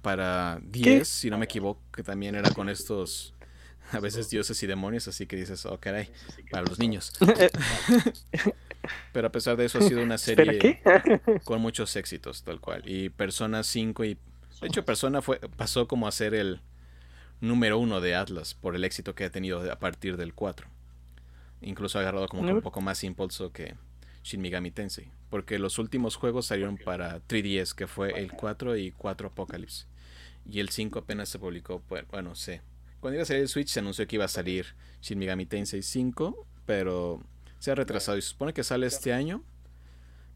para 10, si no me equivoco, que también era con estos. A veces dioses y demonios, así que dices, oh caray, para los niños. Pero a pesar de eso ha sido una ¿Espera serie con muchos éxitos, tal cual. Y Persona 5 y... De hecho, Persona fue, pasó como a ser el número uno de Atlas por el éxito que ha tenido a partir del 4. Incluso ha agarrado como que un poco más impulso que Shin Megami Tensei. Porque los últimos juegos salieron para 3DS, que fue el 4 y 4 Apocalypse. Y el 5 apenas se publicó, pues, bueno, sé. Cuando iba a salir el Switch se anunció que iba a salir Shin Megami Tensei 5, pero se ha retrasado y se supone que sale este año,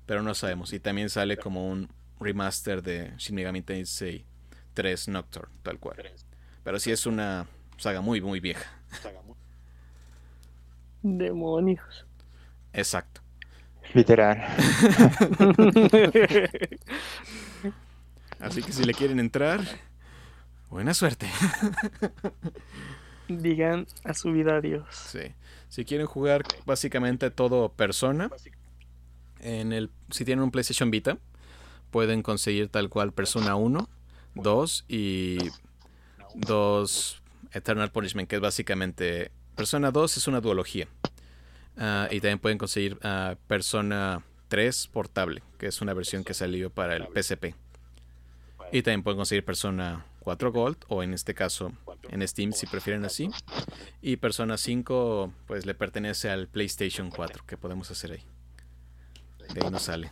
pero no sabemos. Y también sale como un remaster de Shin Megami Tensei 3 Nocturne, tal cual. Pero sí es una saga muy, muy vieja. Demonios. Exacto. Literal. Así que si le quieren entrar, buena suerte. Digan a su vida adiós. Sí. Si quieren jugar básicamente todo Persona, en el, si tienen un PlayStation Vita, pueden conseguir tal cual Persona 1, 2 y 2 Eternal Punishment, que es básicamente... Persona 2 es una duología. Uh, y también pueden conseguir uh, Persona 3 portable, que es una versión que salió para el PSP. Y también pueden conseguir Persona 4 Gold, o en este caso en Steam si prefieren así. Y Persona 5 pues le pertenece al PlayStation 4, que podemos hacer ahí. De ahí nos sale.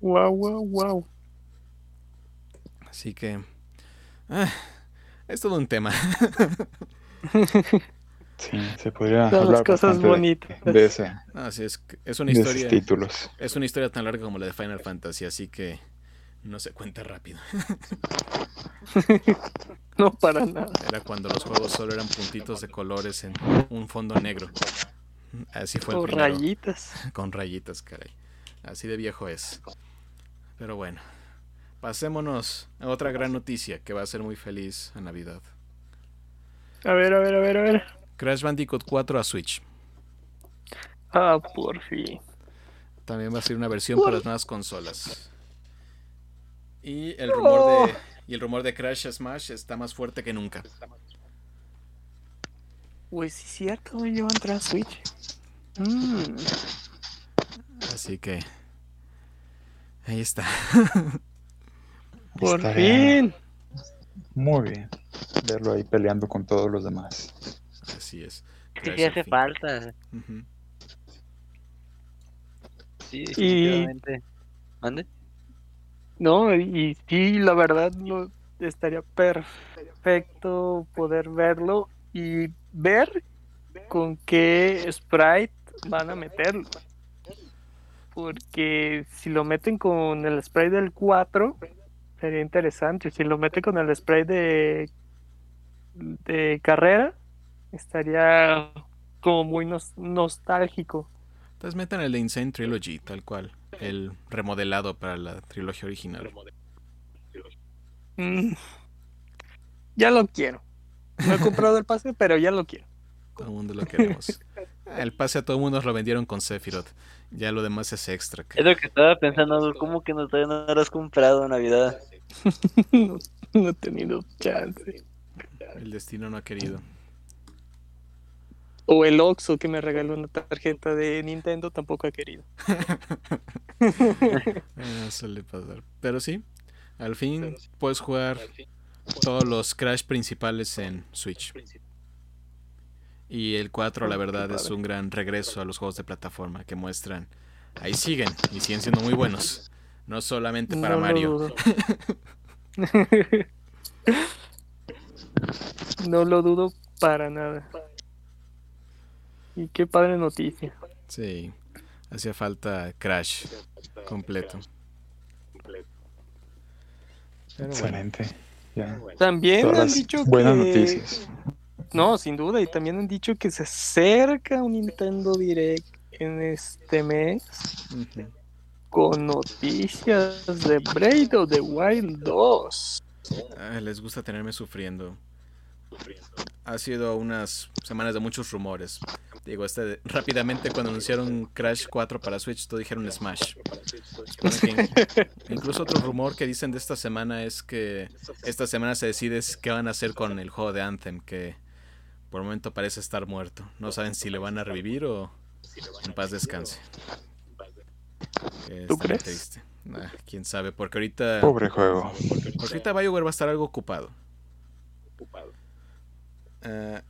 Wow, wow, wow. Así que... Ah, es todo un tema. Sí, se podría Todas hablar cosas bastante de- bonitas. de, es, una historia... títulos. Es una historia tan larga como la de Final Fantasy, así que no se cuenta rápido. No para nada. Era cuando los juegos solo eran puntitos de colores en un fondo negro. Así fue el primero, rayitas. con rayitas, caray. Así de viejo es. Pero bueno, pasémonos a otra gran noticia que va a ser muy feliz a Navidad. A ver, a ver, a ver, a ver. Crash Bandicoot 4 a Switch. Ah, por fin. También va a ser una versión para las nuevas consolas. Y el rumor de y el rumor de Crash Smash está más fuerte que nunca. Pues sí, cierto, hoy lleva a entrar a Switch. Mm, Así que ahí está. por Estaría fin. Muy bien. Verlo ahí peleando con todos los demás. Así es. Sí, al hace fin. falta. Ujú. Sí, definitivamente. ¿Mande? No, y sí, la verdad, no, estaría perfecto poder verlo y ver con qué sprite van a meterlo. Porque si lo meten con el sprite del 4, sería interesante. Si lo meten con el sprite de, de carrera, estaría como muy nos- nostálgico. Entonces metan el de Insane Trilogy, tal cual. El remodelado para la trilogía original. Mm, ya lo quiero. No he comprado el pase, pero ya lo quiero. Todo el mundo lo queremos. El pase a todo el mundo nos lo vendieron con Sephiroth. Ya lo demás es extra. Es lo que estaba pensando, ¿cómo que no, todavía no lo has comprado en Navidad? no, no he tenido chance. El destino no ha querido. O el Oxxo que me regaló una tarjeta de Nintendo tampoco ha querido. Eh, suele pasar. Pero sí, al fin puedes jugar todos los Crash principales en Switch. Y el 4, la verdad, es un gran regreso a los juegos de plataforma que muestran. Ahí siguen y siguen siendo muy buenos. No solamente para No lo Mario. dudo. no lo dudo para nada. Y qué padre noticia. Sí, hacía falta Crash completo. Pero bueno, Excelente. Ya. También Todas han dicho buenas que... noticias. No, sin duda. Y también han dicho que se acerca un Nintendo Direct en este mes con noticias de Braid of the Wild 2. Ah, les gusta tenerme sufriendo. Ha sido unas semanas de muchos rumores. Digo, este rápidamente cuando anunciaron Crash 4 para Switch, todo dijeron Smash. Que incluso otro rumor que dicen de esta semana es que esta semana se decide es qué van a hacer con el juego de Anthem, que por el momento parece estar muerto. No saben si le van a revivir o en paz descanse. ¿Tú está muy crees? triste. Quién sabe, porque ahorita, Pobre juego. porque ahorita BioWare va a estar algo ocupado. Eh,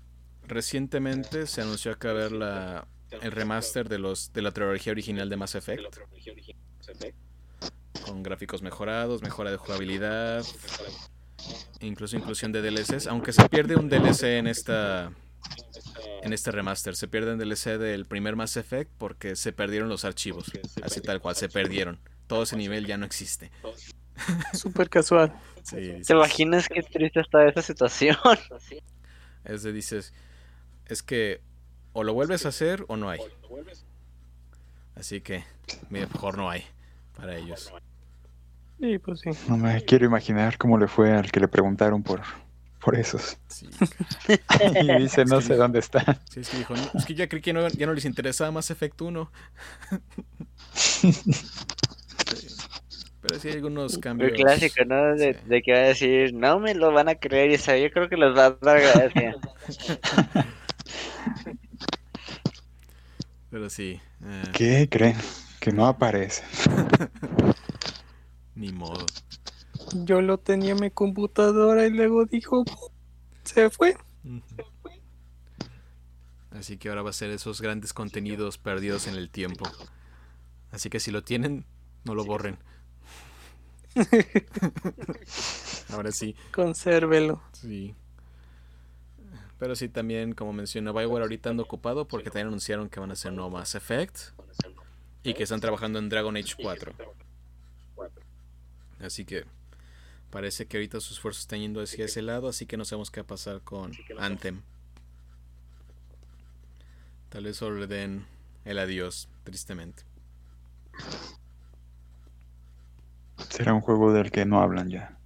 recientemente se anunció que va a haber la, el remaster de los de la trilogía original de Mass Effect con gráficos mejorados, mejora de jugabilidad, incluso inclusión de DLCs, aunque se pierde un DLC en esta en este remaster, se pierde un DLC del primer Mass Effect porque se perdieron los archivos, así tal cual, se perdieron. Todo ese nivel ya no existe. Súper casual. Sí, ¿Te imaginas qué triste está esa situación? Es de dices, es que o lo vuelves a hacer o no hay. Así que mejor no hay para ellos. Sí, pues sí. No me quiero imaginar cómo le fue al que le preguntaron por, por esos. Sí, Y dice, no sé dónde está. sí, es que dijo, "No, es que ya creí que no- ya no les interesaba más Effect 1. Pero sí hay algunos cambios. El clásico, ¿no? De, Sí. de que va a decir, no me lo van a creer y yo creo que les va a dar gracia. Pero sí, eh, ¿Qué creen? Que no aparece. ni modo. Yo lo tenía en mi computadora y luego dijo, se fue. Ujú. Así que ahora va a ser esos grandes contenidos perdidos en el tiempo. Así que si lo tienen, no lo borren. ahora sí, Consérvelo. sí. Pero sí, también, como mencionó BioWare, ahorita ando ocupado porque también anunciaron que van a hacer no Mass Effect y que están trabajando en Dragon Age 4. Así que parece que ahorita sus esfuerzos están yendo hacia ese lado, así que no sabemos qué va a pasar con Anthem. Tal vez solo le den el adiós, tristemente. Será un juego del que no hablan ya.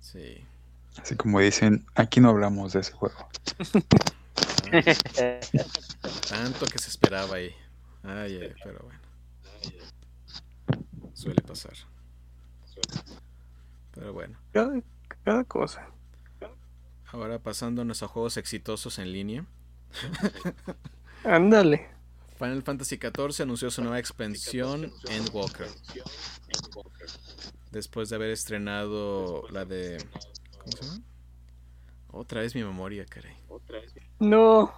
Sí. Así como dicen, aquí no hablamos de ese juego. Tanto, que se esperaba ahí. Ay, ay, pero bueno. Suele pasar. Pero bueno. Cada, cada cosa. Ahora pasándonos a juegos exitosos en línea. Ándale. Final Fantasy XIV anunció su nueva expansión Endwalker. Después de haber estrenado la de. ¿Cómo se llama? Otra vez mi memoria, caray. No.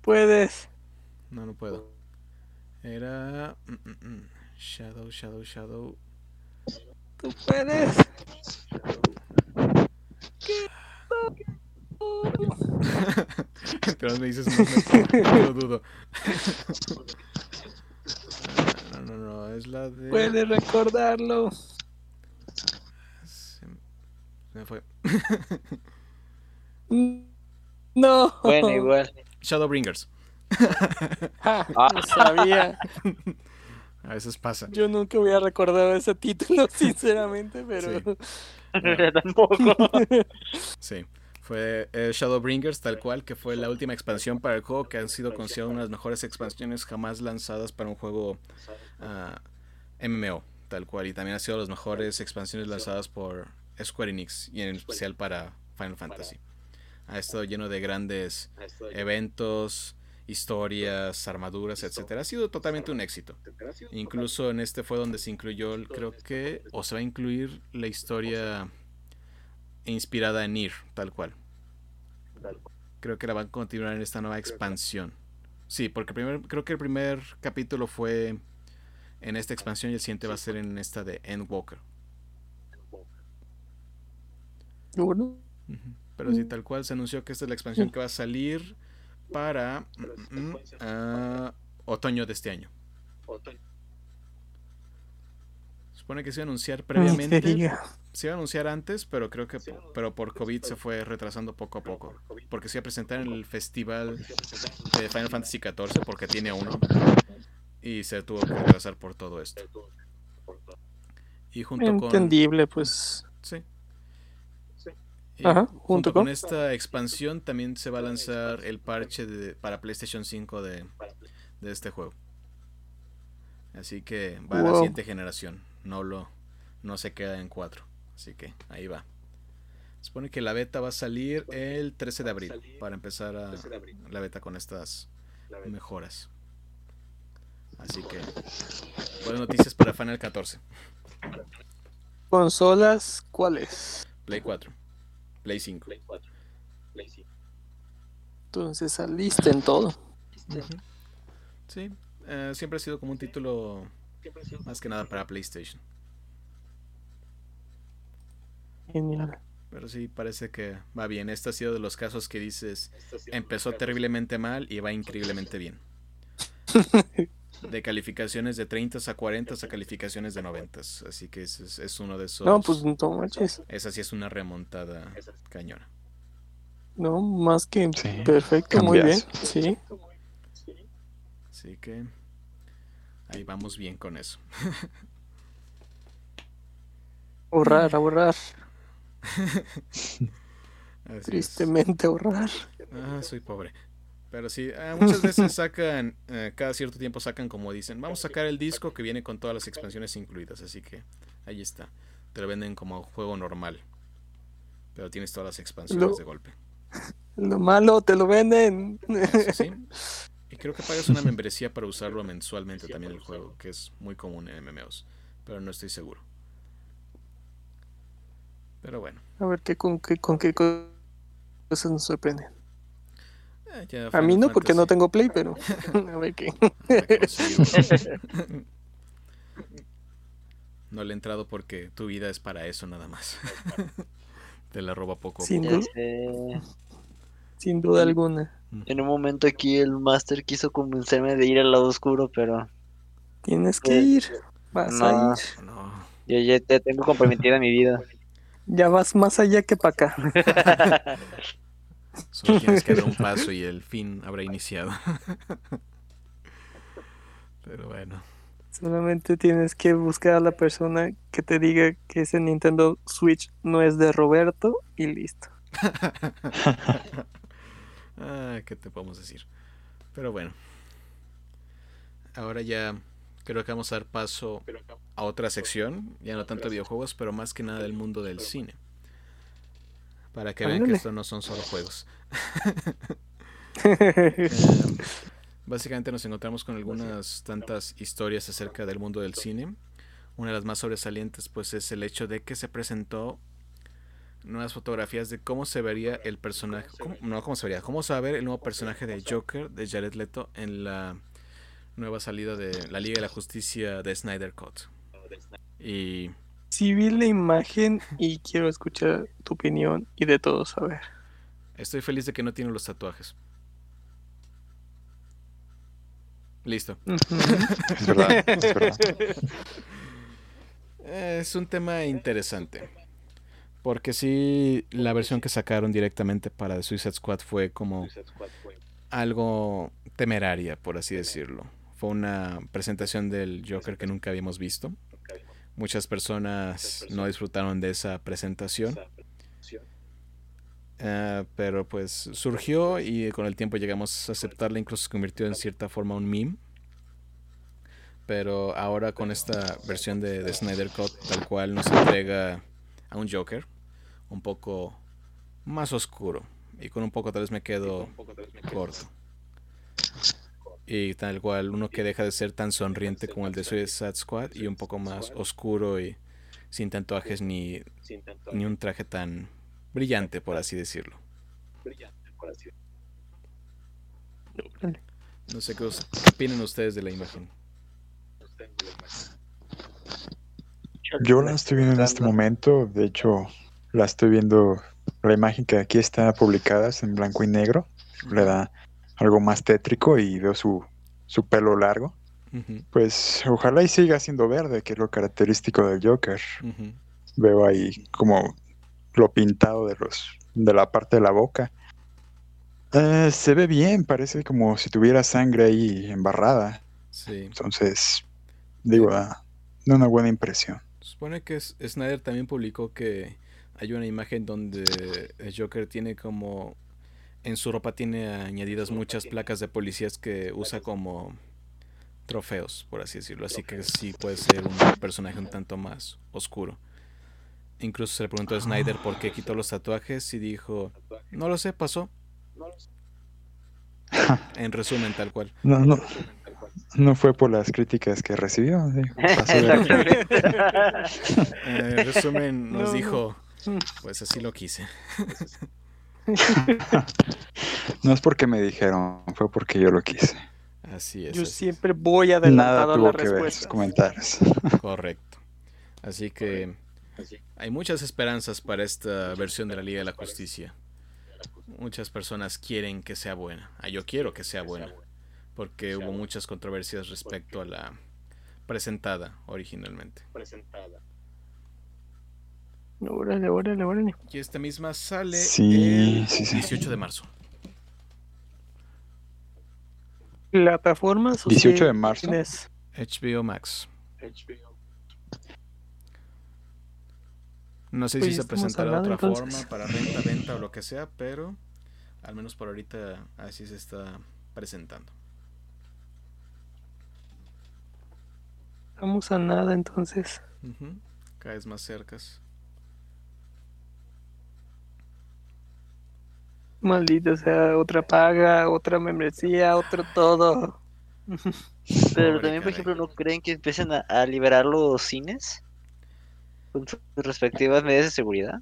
Puedes. No, no puedo. Era. mm, mm, mm, Shadow, Shadow, Shadow. Tú puedes. Pero me dices, no, no, no lo dudo. No, no, no, es la de. Puedes recordarlo. Se me fue. No. bueno, igual. Shadowbringers. Ah, Ah. lo sabía. A veces pasa. Yo nunca hubiera recordado ese título, sinceramente, pero. Sí. Tampoco. Sí. Fue eh, Shadowbringers, tal cual, que fue la última expansión para el juego, que han sido considerada una de las mejores expansiones jamás lanzadas para un juego ah, MMO, tal cual. Y también ha sido las mejores expansiones lanzadas por Square Enix, y en especial para Final Fantasy. Ha estado lleno de grandes eventos, historias, armaduras, etcétera. Ha sido totalmente un éxito. Incluso en este fue donde se incluyó, creo que, o se va a incluir la historia inspirada en Nier, tal cual. Creo que la van a continuar en esta nueva expansión. Sí, porque primer, creo que el primer capítulo fue en esta expansión y el siguiente va a ser en esta de Endwalker. Bueno. Pero sí, tal cual se anunció que esta es la expansión que va a salir para mm, mm, ah, otoño de este año. Supone que se iba a anunciar previamente. Se iba a anunciar antes, pero creo que pero por COVID se fue retrasando poco a poco. Porque se iba a presentar en el festival de Final Fantasy XIV, porque tiene uno. Y se tuvo que retrasar por todo esto. Y junto con. Entendible, pues. Ajá, junto, junto con con- esta expansión también se va a lanzar el parche de- para PlayStation 5 de, de este juego. Así que va a la siguiente generación. No lo no se queda en 4. Así que ahí va. Se supone que la beta va a salir el 13 de abril para empezar a, la beta con estas mejoras. Así que, buenas noticias para Final 14. ¿Consolas cuáles? Play 4, Play 5. Entonces saliste en todo. Sí, eh, siempre ha sido como un título más que nada para PlayStation. Genial. Pero sí, parece que va bien. Este ha sido de los casos que dices, empezó terriblemente mal y va increíblemente bien. De calificaciones de 30 a 40 a calificaciones de 90. Así que es, es- es uno de esos. No, pues no manches. Esa sí es una remontada cañona. No, más que Sí, perfecto, muy bien. Sí. Así que ahí vamos bien con eso. Ahorrar, ahorrar. Así es. Tristemente ahorrar. Ah, soy pobre. Pero sí, ah, muchas veces sacan, eh, cada cierto tiempo sacan como dicen, vamos a sacar el disco que viene con todas las expansiones incluidas, así que ahí está. Te lo venden como juego normal. Pero tienes todas las expansiones Lo- de golpe. Lo malo te lo venden. Sí. Y creo que pagas una membresía para usarlo mensualmente también el juego, que es muy común en MMOs, pero no estoy seguro. Pero bueno. A ver qué con qué con qué cosas nos sorprenden. Eh, ya A mí no, porque no tengo play, pero a ver qué. No le he entrado porque tu vida es para eso nada más. Te la roba poco a Sin poco. Ya duda. Sin duda alguna. En un momento aquí el Master quiso convencerme de ir al lado oscuro, pero Tienes que Eh, ir. Vas no. a ir. No, yo ya te tengo comprometida mi vida. Ya vas más allá que para acá. solo tienes que dar un paso y el fin habrá iniciado. Pero bueno, Solamente tienes que buscar a la persona que te diga que ese Nintendo Switch no es de Roberto y listo. ah, ¿qué te podemos decir? Pero bueno, ahora ya creo que vamos a dar paso a otra sección, ya no tanto videojuegos, pero más que nada del mundo del cine. Para que vean que esto no son solo juegos. Eh, básicamente nos encontramos con algunas tantas historias acerca del mundo del cine. Una de las más sobresalientes pues es el hecho de que se presentó nuevas fotografías de cómo se vería el personaje, cómo- no cómo se vería, cómo se va a ver el nuevo personaje de Joker de Jared Leto en la nueva salida de la Liga de la Justicia de Snyder Cut. Y Sí vi la imagen y quiero escuchar tu opinión y de todo saber. estoy feliz de que no tiene los tatuajes. Listo. Es verdad, es verdad. Es un tema interesante. Porque sí, la versión que sacaron directamente para The Suicide Squad fue como algo temeraria, por así decirlo. Fue una presentación del Joker que nunca habíamos visto. Muchas personas no disfrutaron de esa presentación. Eh, pero pues surgió y con el tiempo llegamos a aceptarla, incluso se convirtió en cierta forma un meme. Pero ahora con esta versión de, de Snyder Cut, tal cual nos entrega a un Joker un poco más oscuro. Y con un poco tal vez me quedo corto. Y tal cual, uno que deja de ser tan sonriente como el de Suicide Squad y un poco más oscuro y sin tatuajes ni, ni un traje tan brillante, por así decirlo. No sé qué, opinan ustedes de la imagen. Yo la estoy viendo en este momento, de hecho, la estoy viendo, la imagen que aquí está publicada es en blanco y negro, le da algo más tétrico y veo su, su pelo largo. Pues ojalá y siga siendo verde, que es lo característico del Joker. Veo ahí como lo pintado de los de la parte de la boca. Eh, se ve bien, parece como si tuviera sangre ahí embarrada. Sí. Entonces, digo, da, da una buena impresión. Supone que Snyder también publicó que hay una imagen donde el Joker tiene como en su ropa tiene añadidas muchas placas de policías que usa como trofeos, por así decirlo. Así que sí puede ser un personaje un tanto más oscuro. Incluso se le preguntó a Snyder por qué quitó los tatuajes y dijo, no lo sé, pasó. En resumen, tal cual. No, no. No fue por las críticas que recibió. Eh, en resumen, nos No, no. dijo, pues así lo quise. No es porque me dijeron, fue porque yo lo quise. Así es. Yo así es. siempre voy adelantado Nada a tuvo la que ver sus comentarios. Correcto. Así que hay muchas esperanzas para esta versión de la Liga de la Justicia. Muchas personas quieren que sea buena. Ah, yo quiero que sea buena. Porque hubo muchas controversias respecto a la presentada originalmente. Órale, órale, órale. Y esta misma sale Sí, el sí, sí. 18 de marzo. ¿Plataformas? o 18 sí de marzo. tienes? HBO Max. No sé Pues si ya se estamos presentará de otra entonces. forma, para renta, venta o lo que sea, pero al menos por ahorita así se está presentando. Vamos a nada entonces. Ujú, Cada vez más cercas. Maldita sea, otra paga, otra membresía, otro todo. Pero también, por caray. ejemplo, ¿no creen que empiecen a, a liberar los cines? Con sus respectivas medidas de seguridad.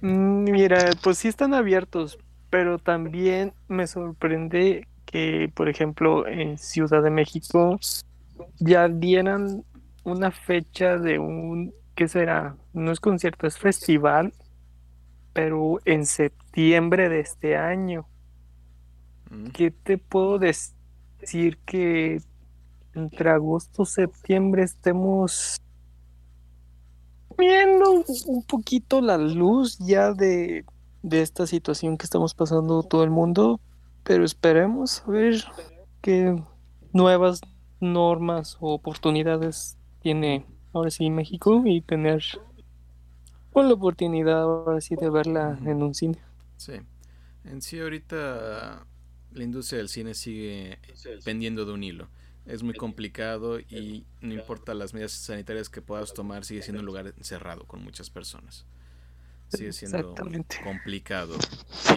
Mm, Mira, pues sí están abiertos, pero también me sorprende que, por ejemplo, en Ciudad de México ya dieran una fecha de un, ¿qué será? No es concierto, es festival, pero en septiembre de este año. Mm, ¿Qué te puedo dec- decir que entre agosto y septiembre estemos viendo un poquito la luz ya de, de esta situación que estamos pasando todo el mundo? Pero esperemos a ver qué nuevas normas o oportunidades tiene ahora sí México y tener la oportunidad ahora sí de verla en un cine. Sí. En sí ahorita la industria del cine sigue pendiendo de un hilo. Es muy complicado y no importa las medidas sanitarias que puedas tomar, sigue siendo un lugar cerrado con muchas personas. Sigue siendo complicado.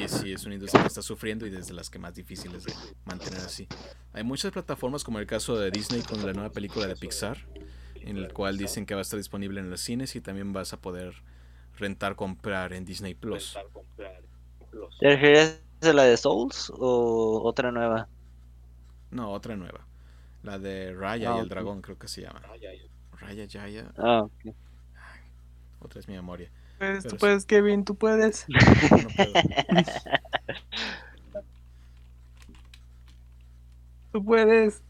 Y sí, es una industria que está sufriendo y desde las que más difíciles de mantener así. Hay muchas plataformas como el caso de Disney con la nueva película de Pixar, en el cual dicen que va a estar disponible en los cines y también vas a poder rentar, comprar en Disney Plus. ¿Te refieres a la de Souls o otra nueva? No, otra nueva. La de Raya Ah, y el ok. dragón, creo que se llama. Raya Yaya, Ah, ok. otra es mi memoria. Pues, Pero tú sí. puedes, Kevin, tú puedes. No puedo. Tú puedes.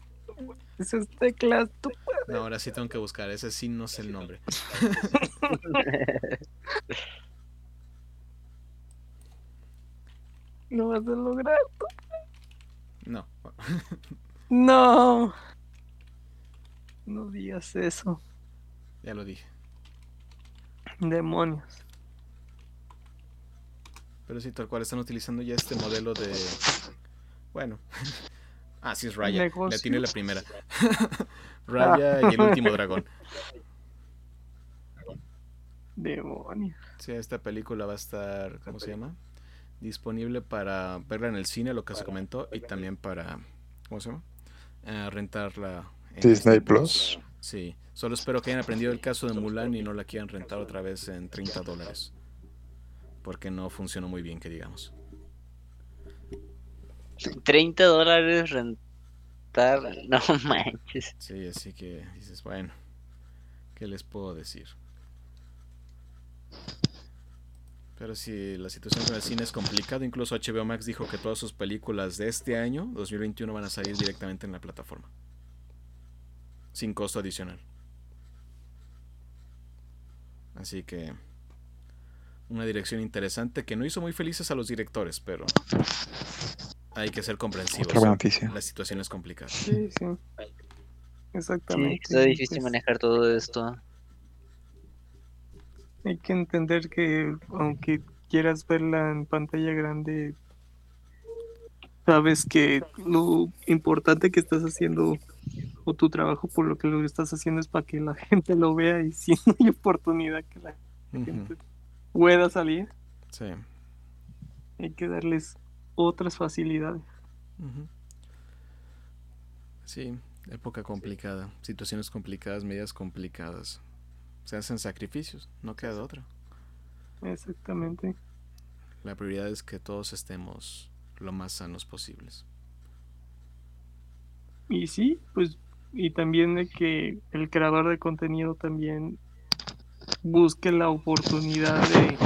Esas teclas, tú No, ahora sí tengo que buscar. Ese sí no sé el nombre. lo vas a lograr. No. No. No digas eso. Ya lo dije. Demonios. Pero sí, tal cual están utilizando ya este modelo de. Bueno. Ah, sí es Raya. Negocio. Le tiene la primera. Raya y el último dragón. Demonios. Sí, esta película va a estar, ¿cómo se llama? Disponible para verla en el cine, lo que se comentó, y también para, ¿cómo se llama? Ah, rentarla en Disney Plus. Sí, solo espero que hayan aprendido el caso de Mulan y no la quieran rentar otra vez en 30 dólares. Porque no funcionó muy bien, que digamos. 30 dólares rentar. No manches. Sí, así que dices, bueno, ¿qué les puedo decir? Pero sí, la situación con el cine es complicada. Incluso HBO Max dijo que todas sus películas de este año, 2021, van a salir directamente en la plataforma. Sin costo adicional. Así que... Una dirección interesante que no hizo muy felices a los directores, pero... Hay que ser comprensivos. Otra buena noticia. La situación es complicada. Sí, sí. Sí, Exactamente. está difícil Pues, manejar todo esto. Hay que entender que aunque quieras verla en pantalla grande, sabes que lo importante que estás haciendo o tu trabajo por lo que lo estás haciendo es para que la gente lo vea y si no hay oportunidad que la gente pueda salir, Sí. hay que darles otras facilidades. Sí, Época complicada, situaciones complicadas, medidas complicadas. Se hacen sacrificios, no queda de otra. Exactamente. La prioridad es que todos estemos lo más sanos posibles. Y sí, pues, y también de que el creador de contenido también busque la oportunidad de,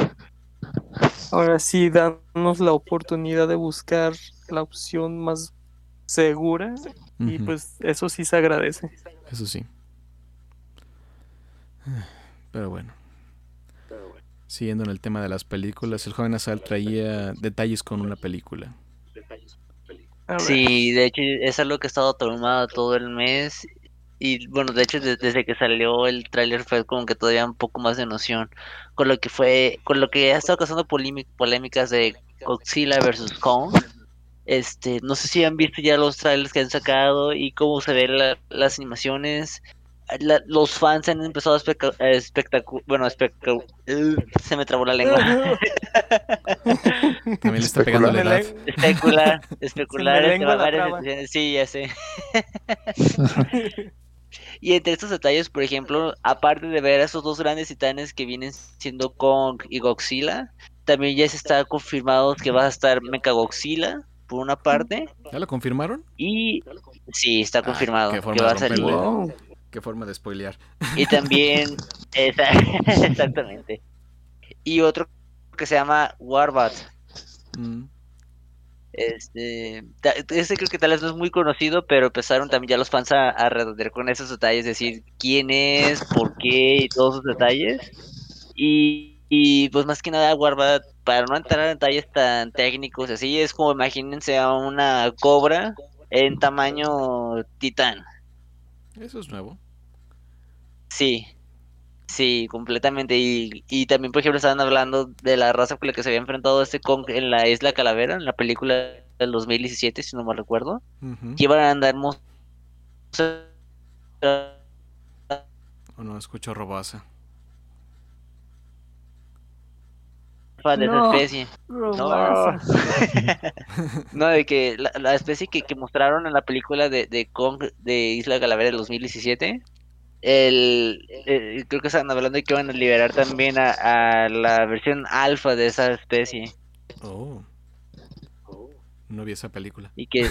ahora sí, darnos la oportunidad de buscar la opción más segura y pues eso sí se agradece. Eso sí. Pero bueno. Siguiendo en el tema de las películas, el joven Asal traía detalles con una película. Sí, de hecho es algo que he estado traumado todo el mes. Y bueno, de hecho de- desde que salió el tráiler fue como que todavía un poco más de noción. Con lo que fue, con lo que ha estado causando polémic- polémicas de Godzilla versus Kong. Este, no sé si han visto ya los trailers que han sacado y cómo se ven la- las animaciones. La- los fans han empezado a especa- a espectacu- bueno, uh, se me trabó la lengua. También le está pegando la edad. Especular, especular, este, varias. Sí, ya sé. Y entre estos detalles, por ejemplo, aparte de ver a esos dos grandes titanes que vienen siendo Kong y Godzilla, también ya se está confirmado que va a estar Mechagodzilla, por una parte, ¿Ya lo confirmaron? y sí, está Ah, confirmado qué que forma va de a salir. Wow. Qué forma de spoilear. Y también, esa- exactamente. Y otro que se llama Warbat. Mm, Este, ese creo que tal vez no es muy conocido, pero empezaron también ya los fans a, a redondear con esos detalles, decir quién es, por qué y todos esos detalles. Y, y pues más que nada, Warbat, para no entrar en detalles tan técnicos, así es como imagínense a una cobra en tamaño titán. Eso es nuevo. Sí, sí, completamente. Y, y también, por ejemplo, estaban hablando de la raza con la que se había enfrentado este Kong en la Isla Calavera, en la película del 2017, si no mal recuerdo. Ujú. que iban a andar mos- O no, escucho robaza. de No. esa especie. Robaza. No, de que la, la especie que, que mostraron en la película de, de Kong de Isla Calavera del 2017, el, eh, creo que estaban hablando de que van a liberar también a, la versión alfa de esa especie. Oh. No vi esa película. ¿Y que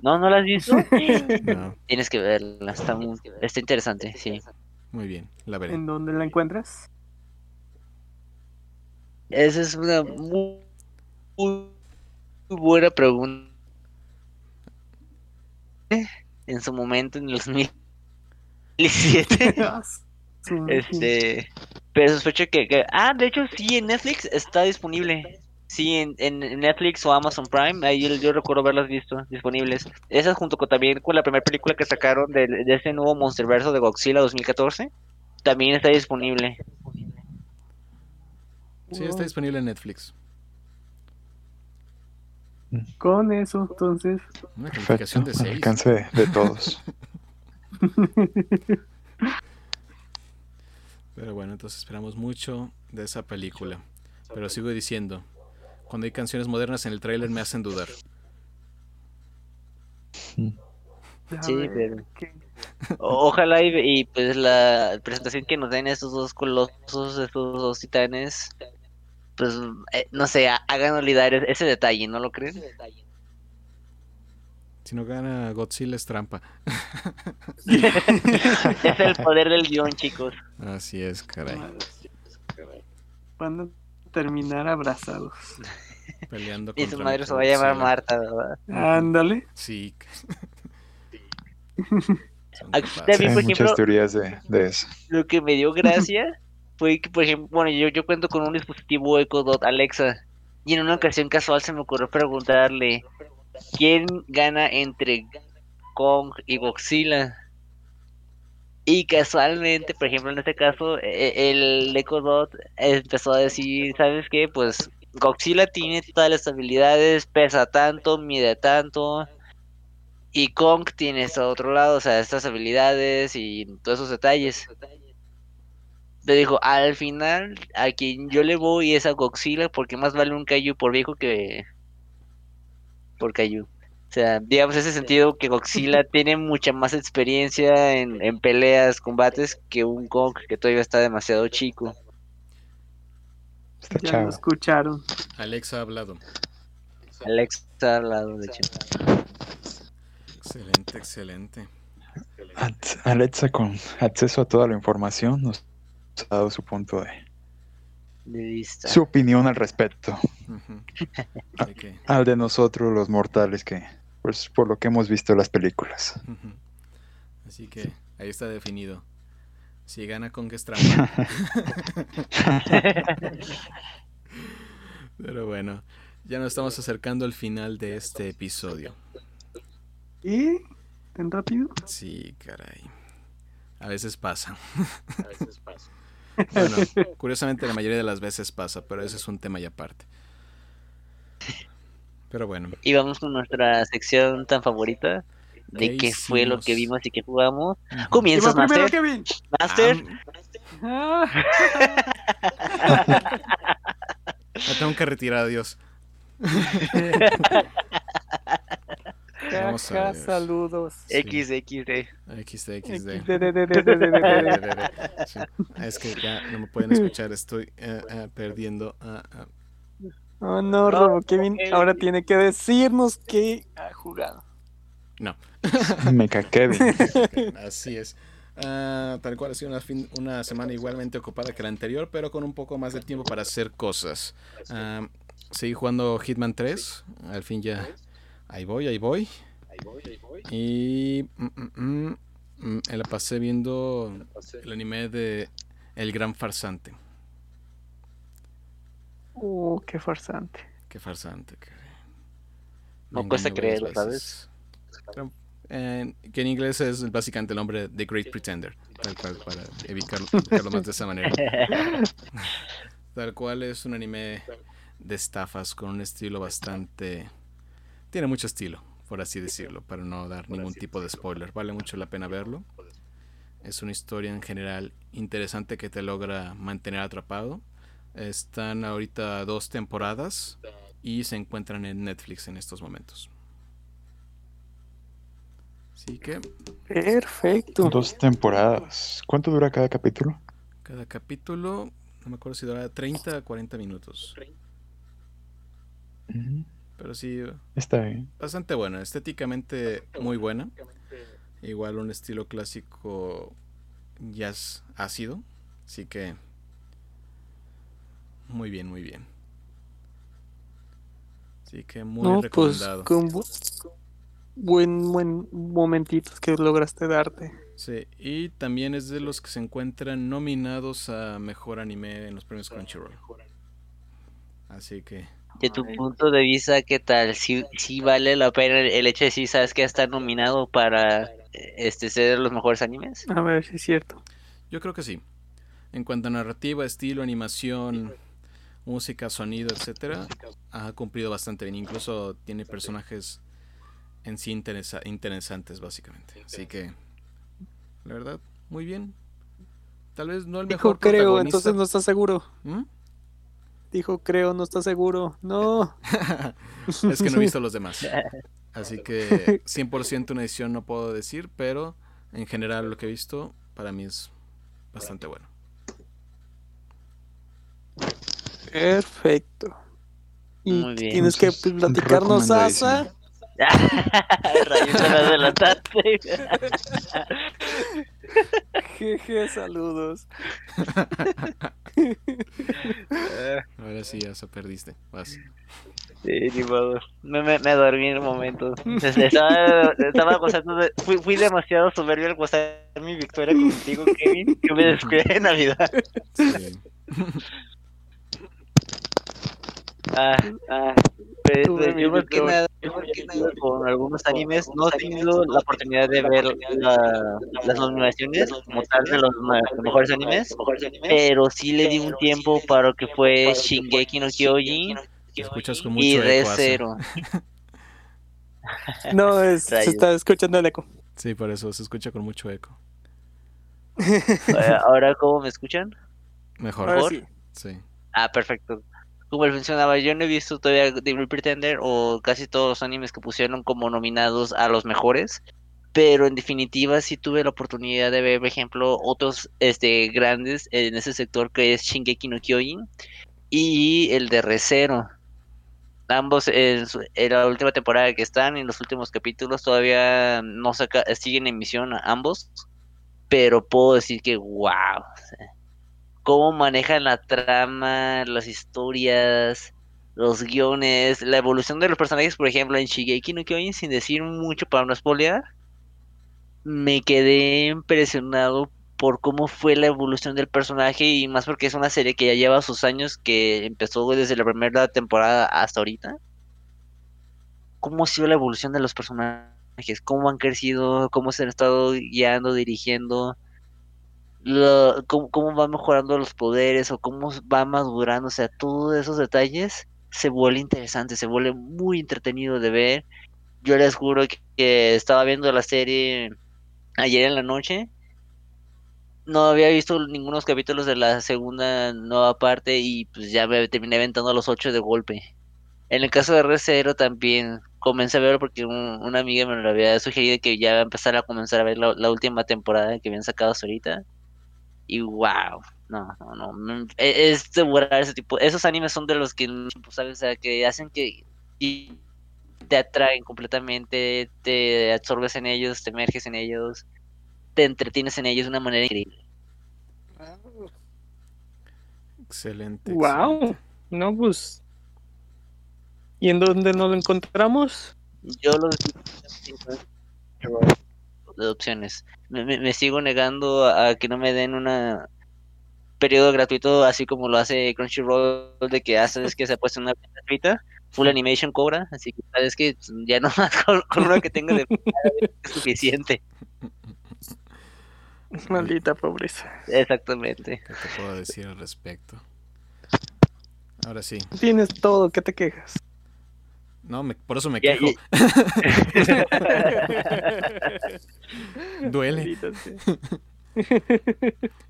¿No? ¿No la has visto? Tienes que verla, está, muy, está interesante, sí. Muy bien, la veré. ¿En dónde la encuentras? Esa es una muy, muy buena pregunta. En su momento, en los mil 17. Ah, este, pero sospecho que, Ah, de hecho, sí, en Netflix está disponible. Sí, en, en Netflix o Amazon Prime, ahí yo, recuerdo haberlas visto disponibles. Esas junto con también con la primera película que sacaron de, de ese nuevo Monsterverso de Godzilla 2014, también está disponible. Sí, está disponible en Netflix. Con eso, entonces. Una calificación de 6. alcance de todos. Pero bueno, entonces esperamos mucho de esa película. Pero sigo diciendo, cuando hay canciones modernas en el tráiler me hacen dudar. Sí, Ojalá y, y, pues la presentación que nos den estos dos colosos, estos dos titanes, pues eh, no sé, ha- hagan olvidar e- ese detalle, ¿no lo creen? Si no gana Godzilla es trampa. es el poder del guion, chicos. Así es, caray. Van a terminar abrazados. Peleando Y su madre se va a llamar. Marta, ¿verdad? Ándale. Sí. También, Hay por muchas ejemplo, teorías de, de eso. lo que me dio gracia fue que, por ejemplo, bueno, yo, yo cuento con un dispositivo Echo Dot Alexa y en una ocasión casual se me ocurrió preguntarle quién gana entre Kong y Godzilla. Y casualmente, por ejemplo, en este caso, e- el Echo empezó a decir, ¿sabes qué? Pues Godzilla tiene todas las habilidades, pesa tanto, mide tanto. Y Kong tiene esto otro lado, o sea, estas habilidades y todos esos detalles. Le dijo, al final, a quien yo le voy es a Godzilla, porque más vale un Kaiju por viejo que por Kaiju. sea, digamos ese sentido que Godzilla tiene mucha más experiencia en, en peleas, combates que un Kong que todavía está demasiado chico. Está Ya lo escucharon. Alexa ha hablado. Alex está al lado, de hecho. Excelente, excelente. Alex- Alexa con acceso a toda la información nos ha dado su punto de De vista. su opinión al respecto. Al de nosotros los mortales que pues por lo que hemos visto en las películas. Así que ahí está definido. Si gana con que trampa. Pero bueno, ya nos estamos acercando al final de este episodio. ¿Y? ¿Tan rápido? Sí, caray. A veces pasa. Bueno, curiosamente la mayoría de las veces pasa, pero ese es un tema y aparte. Pero bueno, Y vamos con nuestra sección tan favorita de ¿Qué qué fue lo que vimos y qué jugamos. Comienzas, ¿Quién va primero, Master. Kevin? Master. Me tengo que retirar, adiós. Vamos a Jaja, ver. saludos. XXD. XD, XD. XD. Sí. Ah, Es que ya no me pueden escuchar, estoy eh, eh, perdiendo. Oh no, Robo Kevin ahora tiene que decirnos que ha jugado. Me caqué. Así es. Tal cual ha sido una, fin- una semana igualmente ocupada que la anterior, pero con un poco más de tiempo para hacer cosas. Seguí jugando Hitman 3. Al fin ya. Ahí voy, ahí voy. Y. mm, mm, mm, mm, la pasé viendo el anime de El Gran Farsante. Uh, qué farsante. Qué farsante. No cuesta creerlo. Pero, eh, que en inglés es básicamente el nombre de Great Pretender. Tal cual, para evitarlo, evitarlo más de esa manera. Tal cual es un anime de estafas con un estilo bastante... Tiene mucho estilo, por así decirlo, para no dar ningún tipo de spoiler. Vale mucho la pena verlo. Es una historia en general interesante que te logra mantener atrapado. Están ahorita dos temporadas y se encuentran en Netflix en estos momentos. Así que Perfecto. Dos temporadas. ¿Cuánto dura cada capítulo? cada capítulo, no me acuerdo si dura 30 a 40 minutos. Pero sí, Está bien. bastante buena, estéticamente muy buena. Igual un estilo clásico jazz ácido. Así que muy bien, muy bien. Así que muy no, pues recomendado. con bu- buen, buen momentitos que lograste darte. Sí, y también es de los que se encuentran nominados a mejor anime en los premios Crunchyroll. Así que De tu punto de vista, ¿qué tal? Si si vale la pena el, hecho de si sabes que está nominado para este ser los mejores animes. A ver si es cierto. yo creo que sí. En cuanto a narrativa, estilo, animación, música, sonido, etcétera, ha cumplido bastante bien. Incluso tiene personajes en sí interesa- interesantes, básicamente. Así que, la verdad, muy bien. Tal vez no el Dijo mejor creo, protagonista. entonces no está seguro. ¿Mm? Dijo creo, no está seguro. No. es que no he visto los demás. Así que 100% una edición no puedo decir, pero en general lo que he visto para mí es bastante bueno. Perfecto. Y Muy bien. tienes que platicarnos. Asa. Rayos. Jeje, saludos. Ahora sí, ya se perdiste. Vas. Sí, ni modo. Me, me, me dormí en el momento. Estaba, estaba gozando de- fui, fui demasiado soberbio al gozar mi victoria contigo, Kevin, que me descuidé de Navidad. Sí. Ah, ah, pues, yo más que nada, yo más que nada con algunos animes no he tenido la oportunidad de ver la- las nominaciones como tal de los mejores animes, pero sí le di un tiempo para lo que fue Shingeki no Kyojin Te escuchas con y. Asa. Re:Zero. No, es- se está escuchando el eco. Sí, por eso se escucha con mucho eco. Ahora, ¿cómo me escuchan? Mejor. Ahora ¿Por? sí. Sí. Ah, perfecto. Cómo él funcionaba. Yo no he visto todavía Great Pretender o casi todos los animes que pusieron como nominados a los mejores. Pero en definitiva sí tuve la oportunidad de ver, por ejemplo, otros este, grandes en ese sector que es Shingeki no Kyojin y el de Recero. Ambos en, su- en la última temporada que están, en los últimos capítulos todavía no saca, siguen en emisión ambos. Pero puedo decir que wow. Cómo manejan la trama, las historias, los guiones, la evolución de los personajes, por ejemplo, en Shigeki no Kyojin, sin decir mucho para no spoilear, me quedé impresionado por cómo fue la evolución del personaje y más porque es una serie que ya lleva sus años, que empezó desde la primera temporada hasta ahorita. ¿Cómo ha sido la evolución de los personajes? ¿Cómo han crecido? ¿Cómo se han estado guiando, dirigiendo? Lo- cómo, cómo va mejorando los poderes o cómo va madurando, o sea, todos esos detalles se vuelve interesante, se vuelve muy entretenido de ver. Yo les juro que, estaba viendo la serie ayer en la noche. No había visto ningunos capítulos de la segunda nueva parte y pues ya me terminé aventando los ocho de golpe. En el caso de Recero también comencé a verlo porque un- una amiga me lo había sugerido que ya a empezar a comenzar a ver la, la última temporada que habían sacado hasta ahorita. Y wow, no, no, no, e- es devorar ese tipo, esos animes son de los que, ¿sabes? O sea, que hacen que te atraen completamente, te absorbes en ellos, te emerges en ellos, te entretienes en ellos de una manera increíble. Excelente. Wow. excelente. No, pues. ¿Y en dónde nos lo encontramos? Yo los de opciones. Me, me- me sigo negando a, a que no me den una periodo gratuito así como lo hace Crunchyroll de que haces que se ha puesto una gratuita. Full Animation cobra, así que sabes que ya no más con, con que tengo de es suficiente. Maldita pobreza. Exactamente. ¿Qué te puedo decir al respecto? Ahora sí. Tienes todo, ¿qué te quejas? No, me- por eso me quejo. Duele.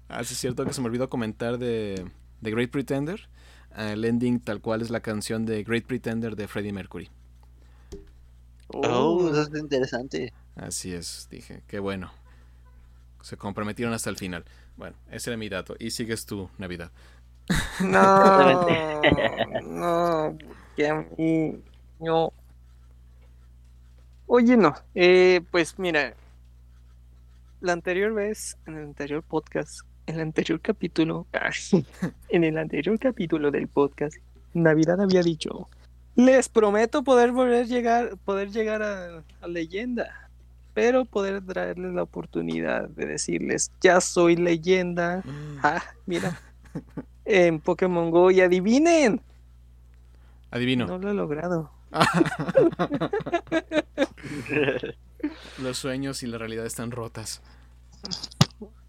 Ah, sí es cierto que se me olvidó comentar de, de Great Pretender. El ending tal cual es la canción de Great Pretender de Freddie Mercury. Oh, eso es interesante. Así es, dije, qué bueno. Se comprometieron hasta el final. Bueno, ese era mi dato. Y sigues tu Navidad. No, no, porque a mí no. Oye, no, eh, pues mira, la anterior vez, en el anterior podcast, en el anterior capítulo, en el anterior capítulo del podcast, Navidad había dicho, les prometo poder volver a llegar, poder llegar a, a leyenda, pero poder traerles la oportunidad de decirles, ya soy leyenda, ah, mira, en Pokémon Go y adivinen, Adivino. no lo he logrado. Los sueños y la realidad están rotas.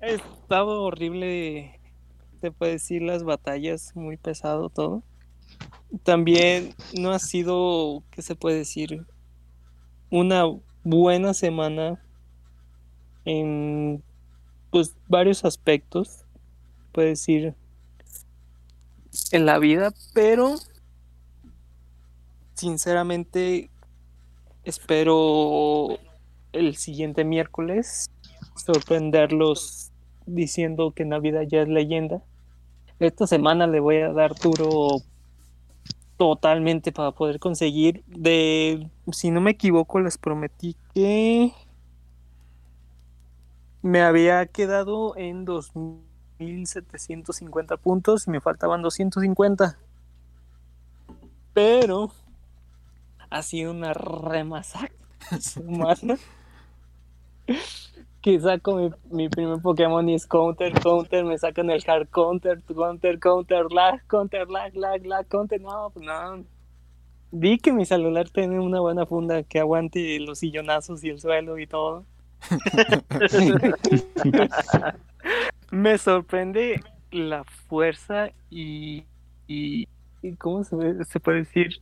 Ha estado horrible, te puedo decir, las batallas, muy pesado todo. También no ha sido, ¿qué se puede decir? Una buena semana en pues varios aspectos, puede decir, en la vida, pero sinceramente espero el siguiente miércoles sorprenderlos diciendo que Navidad ya es leyenda. Esta semana le voy a dar duro totalmente para poder conseguir de, si no me equivoco, les prometí que me había quedado en 2750 puntos y me faltaban 250. Pero ha sido una remasacre semana que saco mi, mi primer Pokémon y es counter, counter, me sacan el hard counter, counter, counter, lag, counter, lag, lag, lag, counter, no, pues no. Vi que mi celular tiene una buena funda que aguante los sillonazos y el suelo y todo. me sorprende la fuerza y, y, y ¿cómo se puede decir?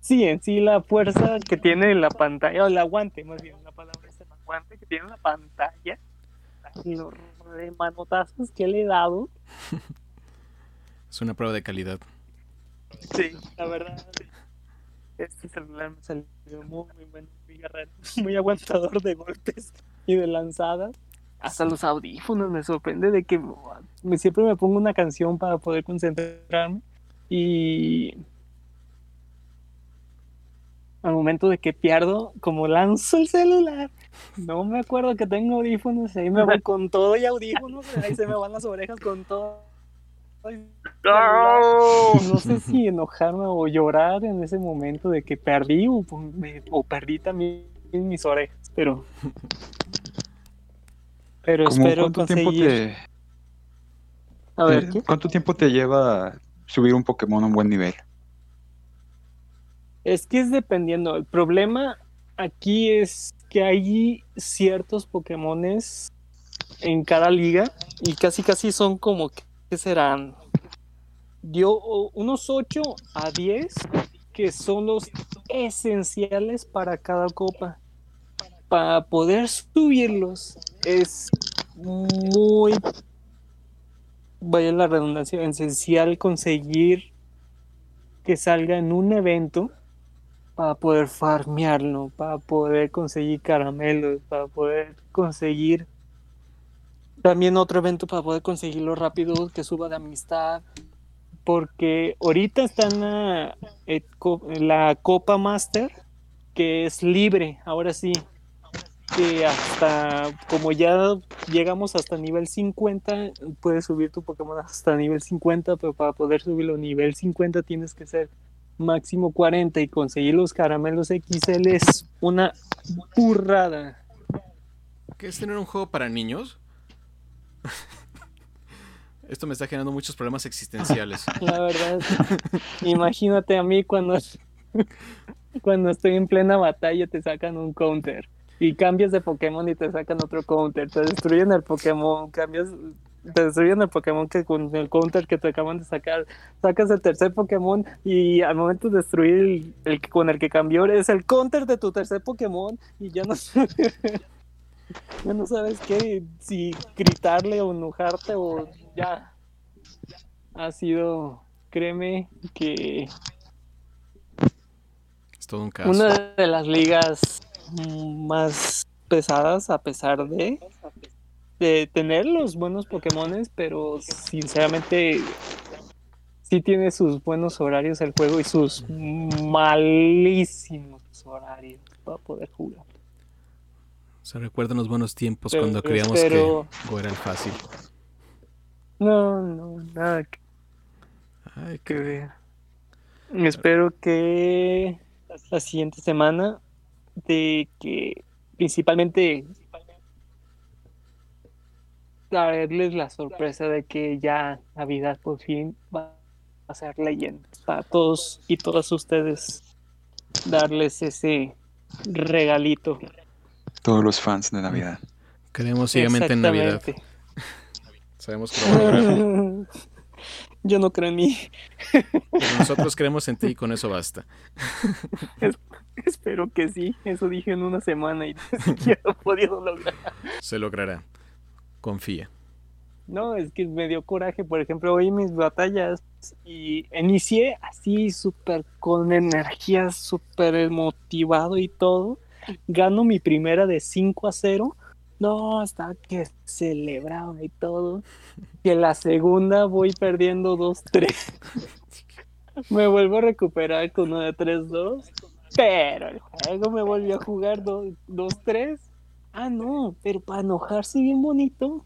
Sí, en sí la fuerza que tiene la pantalla, o el aguante, más bien, la palabra es el aguante que tiene la pantalla, los remanotazos que le he dado, Es una prueba de calidad. Sí, la verdad. Este celular me salió muy, muy bueno, muy guerrero, muy aguantador de golpes y de lanzadas. Hasta los audífonos me sorprende de que me, siempre me pongo una canción para poder concentrarme y al momento de que pierdo, como lanzo el celular, no me acuerdo que tengo audífonos, ahí me voy con todo y audífonos, ahí se me van las orejas con todo. No sé si enojarme o llorar en ese momento de que perdí o, me- o perdí también mis orejas, pero pero ¿Cómo espero cuánto tiempo conseguir. te, A ver, cuánto tiempo te lleva subir un Pokémon a un buen nivel? Es que es dependiendo. El problema aquí es que hay ciertos Pokémones en cada liga y casi casi son como que ¿qué serán unos 8 a 10 que son los esenciales para cada copa. Para poder subirlos es muy vaya la redundancia, esencial conseguir que salga en un evento para poder farmearlo, para poder conseguir caramelos, para poder conseguir también otro evento para poder conseguirlo rápido, que suba de amistad. Porque ahorita está en la, eh, la Copa Master, que es libre, ahora sí. Que hasta, como ya llegamos hasta nivel 50, puedes subir tu Pokémon hasta nivel 50, pero para poder subirlo a nivel 50 tienes que ser máximo 40 y conseguir los caramelos XL es una burrada. ¿Qué es tener un juego para niños? Esto me está generando muchos problemas existenciales. La verdad, imagínate a mí cuando, cuando estoy en plena batalla te sacan un counter y cambias de Pokémon y te sacan otro counter, te destruyen el Pokémon, cambias, te destruyen el Pokémon que con el counter que te acaban de sacar, sacas el tercer Pokémon y al momento de destruir el, el con el que cambió es el counter de tu tercer Pokémon y ya no sabes, ya no sabes qué, si gritarle o enojarte o ya. Ha sido, créeme, que Es todo un caso. una de las ligas más pesadas a pesar de de tener los buenos Pokémones, pero sinceramente sí tiene sus buenos horarios el juego y sus malísimos horarios para poder jugar. Se recuerdan los buenos tiempos Pero cuando creíamos que Go era el fácil. No, no, nada que Ay, que ver. Espero que la siguiente semana de que principalmente darles la sorpresa de que ya Navidad por fin va a ser leyenda para todos y todas ustedes darles ese regalito Todos los fans de Navidad. Creemos ciegamente en Navidad. Sabemos que lo a. Yo no creo en mí. Pero nosotros creemos en ti y con eso basta. Espero que sí. Eso dije en una semana y ni siquiera he podido lograr. Se logrará. Confía. No, es que me dio coraje. Por ejemplo, hoy mis batallas y inicié así súper con energía, súper motivado y todo. Gano mi primera de 5 a 0. No, hasta que celebraba y todo. Que la segunda voy perdiendo 2-3. me vuelvo a recuperar con una de 3-2. Pero el juego me volvió a jugar 2-3. Ah, no, pero para enojarse bien bonito,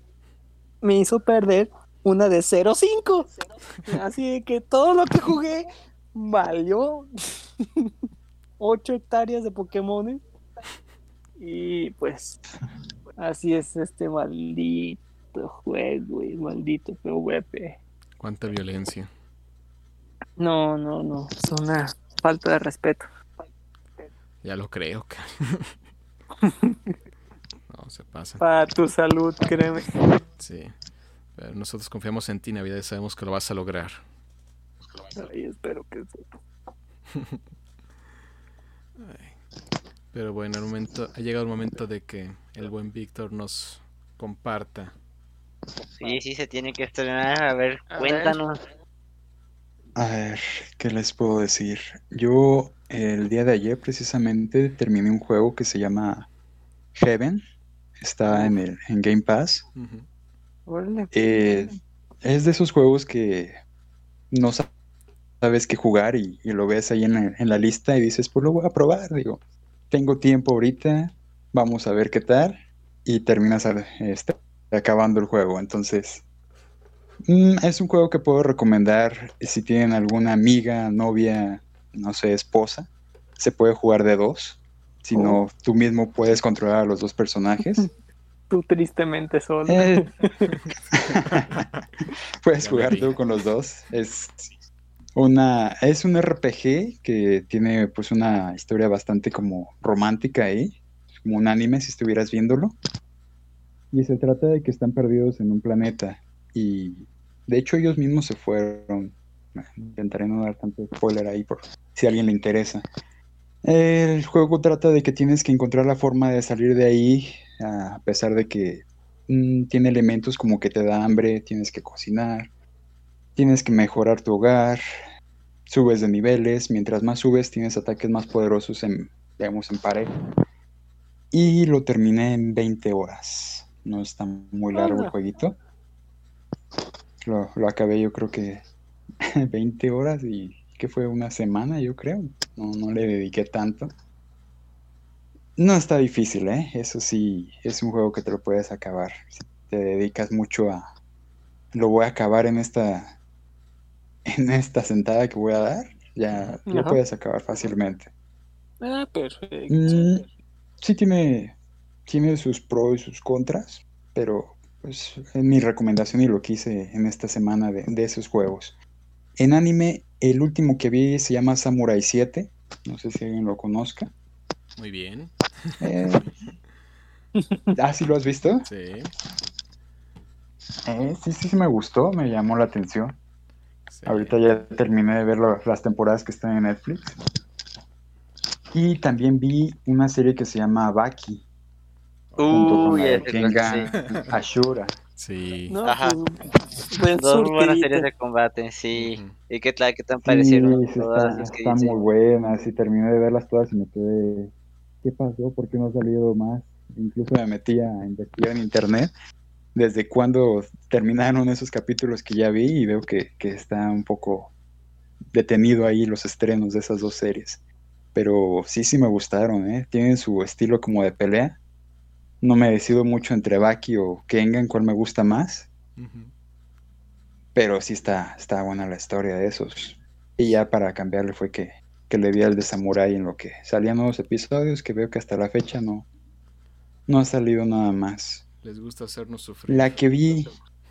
me hizo perder una de 0-5. Así de que todo lo que jugué valió 8 hectáreas de Pokémon. Y pues así es este maldito juego y maldito PvP. Cuánta violencia. No, no, no, es una falta de respeto. Ya lo creo. ca- No, se pasa. Para tu salud, créeme. Sí. Pero nosotros confiamos en ti, Navidad, y sabemos que lo vas a lograr. Ay, espero que sí. Pero bueno, el momento, ha llegado el momento de que el buen Víctor nos comparta. Sí, sí, se tiene que estrenar. A ver, A ver. cuéntanos. A ver, ¿qué les puedo decir? Yo el día de ayer precisamente terminé un juego que se llama Heaven. Está en el en Game Pass. Órale. Eh, es de esos juegos que no sa- sabes qué jugar y, y lo ves ahí en la, en la lista y dices, pues lo voy a probar. Digo, tengo tiempo ahorita, vamos a ver qué tal. Y terminas a- este, acabando el juego. Entonces, mm, es un juego que puedo recomendar si tienen alguna amiga, novia, no sé, esposa. Se puede jugar de dos. Si no, tú mismo puedes controlar a los dos personajes. Tú tristemente solo. Eh, Puedes jugar tú con los dos. Es una, es un RPG que tiene pues una historia bastante como romántica ahí, como un anime si estuvieras viéndolo. Y se trata de que están perdidos en un planeta y de hecho ellos mismos se fueron. Intentaré no dar tanto spoiler ahí por si a alguien le interesa. El juego trata de que tienes que encontrar la forma de salir de ahí, a pesar de que mm, tiene elementos como que te da hambre, tienes que cocinar, tienes que mejorar tu hogar, subes de niveles, mientras más subes tienes ataques más poderosos en, digamos, en pareja. Y lo terminé en 20 horas. No está muy largo el jueguito. Lo, lo acabé yo creo que 20 horas y que fue una semana, yo creo. No, no le dediqué tanto. No está difícil, ¿eh? Eso sí, es un juego que te lo puedes acabar. Si te dedicas mucho a... Lo voy a acabar en esta... En esta sentada que voy a dar. Ya lo puedes acabar fácilmente. Ah, perfecto. Mm, sí tiene, tiene sus pros y sus contras, pero pues es mi recomendación y lo que hice en esta semana de, de esos juegos. En anime, el último que vi se llama Samurai 7. No sé si alguien lo conozca. Muy bien. Eh, ¿Ah, sí lo has visto? Sí. Eh, sí, sí, sí me gustó, me llamó la atención. sí. Ahorita ya terminé de ver lo- las temporadas que están en Netflix. Y también vi una serie que se llama Baki, junto con Uy, la de ese Kengan creo Ashura. Sí. No, Ajá. pues, buen Dos buenas series de combate, sí. ¿Y qué tal? ¿Qué tan parecieron sí, todas está- están muy buenas y terminé de verlas todas y me quedé, ¿qué pasó? ¿Por qué no ha salido más? Incluso me metí a investigar en internet desde cuándo terminaron esos capítulos que ya vi y veo que, que está un poco detenido ahí los estrenos de esas dos series. Pero sí, sí me gustaron, ¿eh? Tienen su estilo como de pelea. No me decido mucho entre Baki o Kengan, cuál me gusta más. Pero sí está, está buena la historia de esos. Y ya para cambiarle fue que, que le vi al de Samurai en lo que salían nuevos episodios, que veo que hasta la fecha no, no ha salido nada más. Les gusta hacernos sufrir. La que vi,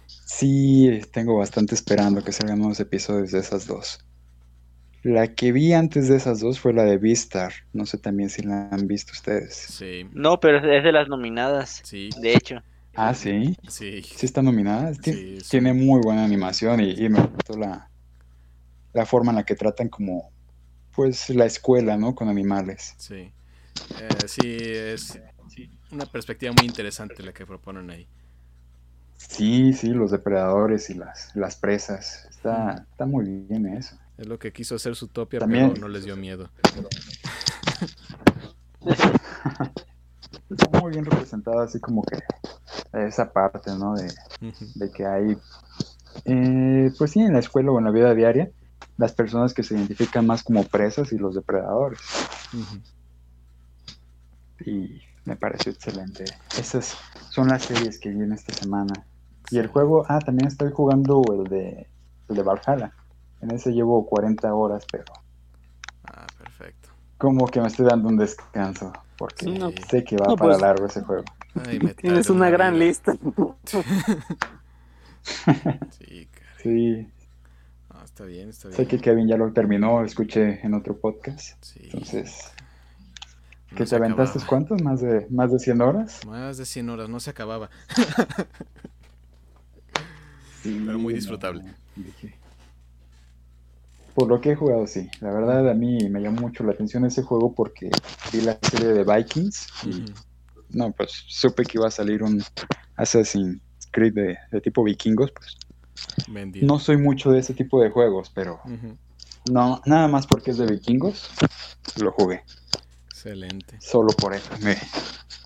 sí tengo bastante esperando que salgan nuevos episodios de esas dos. La que vi antes de esas dos fue la de Beastar. No sé también si la han visto ustedes. Sí. No, pero es- de las nominadas, Sí. de hecho. Ah, sí. Sí. Sí está nominada. Sí, sí. Tiene muy buena animación y, y me gustó la, la forma en la que tratan como pues la escuela, ¿no? Con animales. Sí. Eh, sí, es una perspectiva muy interesante la que proponen ahí. Sí, sí, los depredadores y las, las presas. Está, está muy bien eso. Es lo que quiso hacer Zootopia, También- pero no les dio miedo. Está muy bien representada así como que esa parte, ¿no? De, de que hay, eh, pues sí, en la escuela o en la vida diaria, las personas que se identifican más como presas y los depredadores. Y me pareció excelente. Esas son las series que vi en esta semana. Y el juego, ah, también estoy jugando el de, el de Valhalla. En ese llevo 40 horas, pero Ah, perfecto. como que me estoy dando un descanso, porque Sí. No, sé que va No, para pues- largo ese juego. Ay, me Tienes una gran vida. lista. Sí, caray. Sí, No, está bien, está bien. sé que Kevin ya lo terminó, lo escuché en otro podcast. Sí. Entonces, no ¿qué se te aventaste? acababa. ¿Cuántos? ¿Más de, ¿Más de 100 horas? Más de 100 horas, no se acababa. Sí, Pero muy no, disfrutable. dije. Por lo que he jugado, sí. La verdad, a mí me llamó mucho la atención ese juego porque vi la serie de Vikings y no, pues supe que iba a salir un Assassin's Creed de, de tipo vikingos, pues. No soy mucho de ese tipo de juegos, pero no, nada más porque es de vikingos, lo jugué. Excelente. Solo por eso me,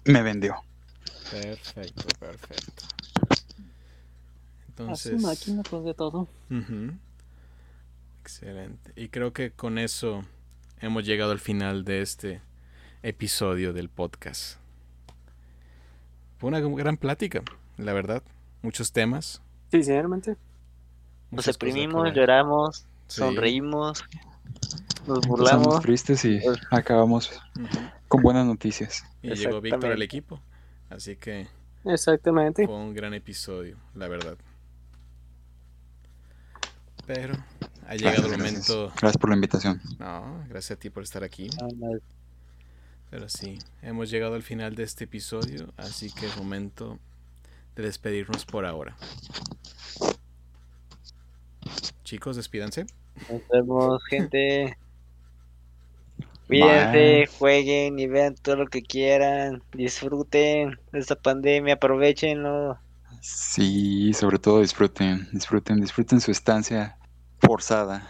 me vendió. Perfecto, perfecto. A su Entonces, máquina, pues de todo. ujú. Excelente. Y creo que con eso hemos llegado al final de este episodio del podcast. Fue una gran plática, la verdad. Muchos temas. Sinceramente. Nos muchas cosas deprimimos, lloramos, Sí. sonreímos, nos burlamos. tristes y acabamos Ujú. con buenas noticias. Y llegó Víctor al equipo. Así que Exactamente. fue un gran episodio, la verdad. Pero ha llegado Gracias, el momento. Gracias por la invitación. No, gracias a ti por estar aquí. Ah, Pero sí, hemos llegado al final de este episodio, así que es momento de despedirnos por ahora. Chicos, despídanse. Nos vemos, gente. Cuídense, jueguen y vean todo lo que quieran. Disfruten de esta pandemia, aprovechenlo. Sí, sobre todo disfruten, disfruten, disfruten su estancia forzada.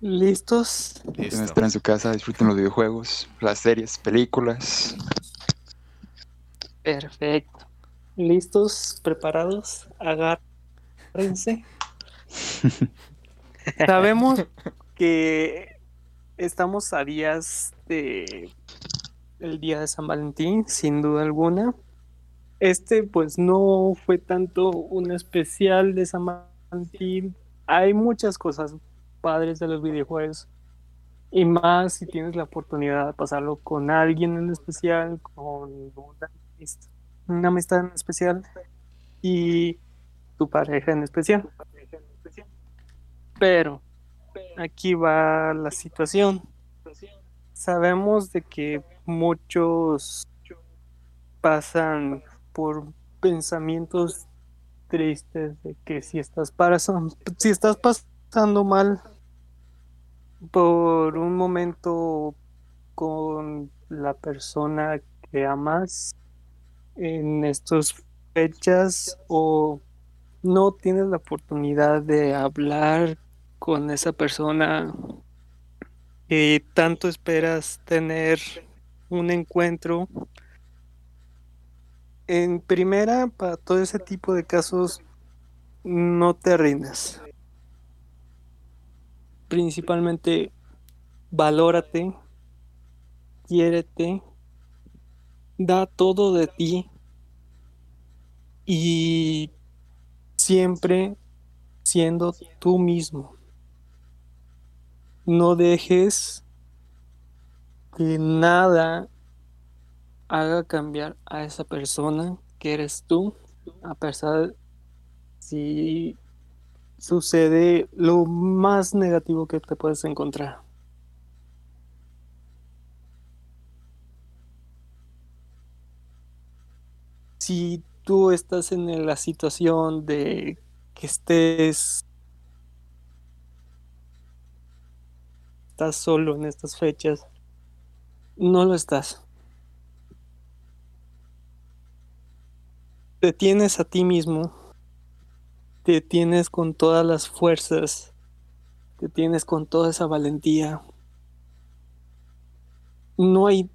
¿Listos? Listo. estar en su casa, disfruten los videojuegos, las series, películas. Perfecto. ¿Listos? ¿Preparados? Agárrense. Sabemos que estamos a días de el día de San Valentín, sin duda alguna. Este pues no fue tanto un especial de San Valentín. Hay muchas cosas padres de los videojuegos. Y más si tienes la oportunidad de pasarlo con alguien en especial, con una una amistad en especial y tu pareja en especial. Pero aquí va la situación. Sabemos de que muchos pasan por pensamientos tristes de que si estás pasan- si estás pasando mal por un momento con la persona que amas en estas fechas o no tienes la oportunidad de hablar con esa persona que tanto esperas tener un encuentro. En primera, para todo ese tipo de casos, no te rindas. Principalmente, valórate, quiérete, da todo de ti y siempre siendo tú mismo. No dejes que nada haga cambiar a esa persona que eres tú, a pesar de si sucede lo más negativo que te puedes encontrar. Si tú estás en la situación de que estés estás solo en estas fechas, no lo estás. Te tienes a ti mismo, te tienes con todas las fuerzas, te tienes con toda esa valentía. No hay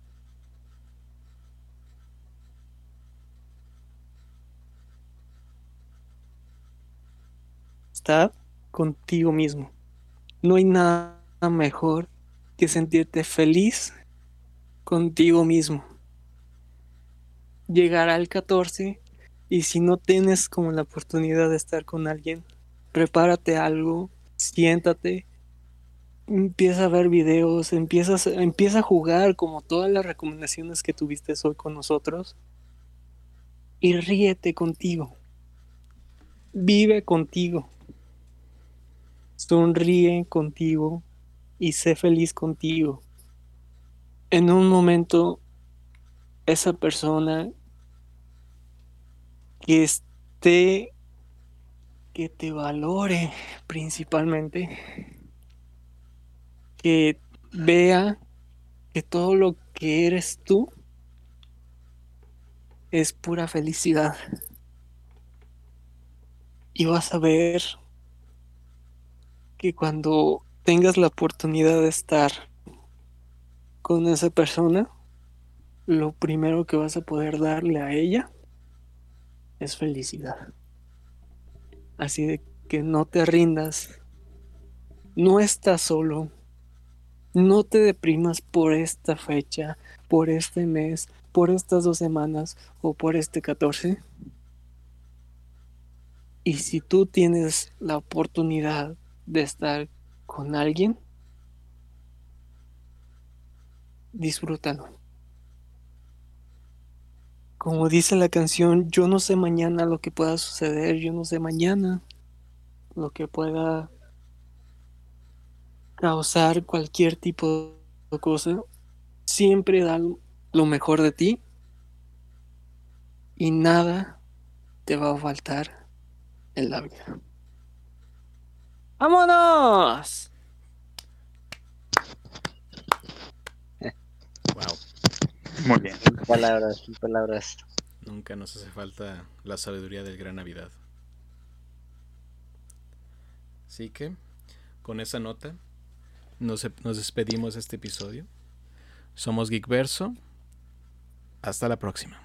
estar contigo mismo. No hay nada mejor que sentirte feliz contigo mismo. Llegar al 14 y si no tienes como la oportunidad de estar con alguien, prepárate algo, siéntate, empieza a ver videos, empieza, a- empieza a jugar como todas las recomendaciones que tuviste hoy con nosotros y ríete contigo. Vive contigo. Sonríe contigo y sé feliz contigo. En un momento, esa persona que esté, que te valore principalmente, que vea que todo lo que eres tú es pura felicidad. Y vas a ver que cuando tengas la oportunidad de estar con esa persona, lo primero que vas a poder darle a ella es felicidad. Así de que no te rindas. No estás solo. No te deprimas por esta fecha, por este mes, por estas dos semanas o por este 14. Y si tú tienes la oportunidad de estar con alguien, disfrútalo. Como dice la canción, yo no sé mañana lo que pueda suceder, yo no sé mañana lo que pueda causar cualquier tipo de cosa. Siempre da lo mejor de ti y nada te va a faltar en la vida. ¡Vámonos! Wow. Muy bien. Sin palabras, sin palabras. Nunca nos hace falta la sabiduría del Gran Navidad. Así que, con esa nota, nos, nos despedimos de este episodio. Somos Geekverso. Hasta la próxima.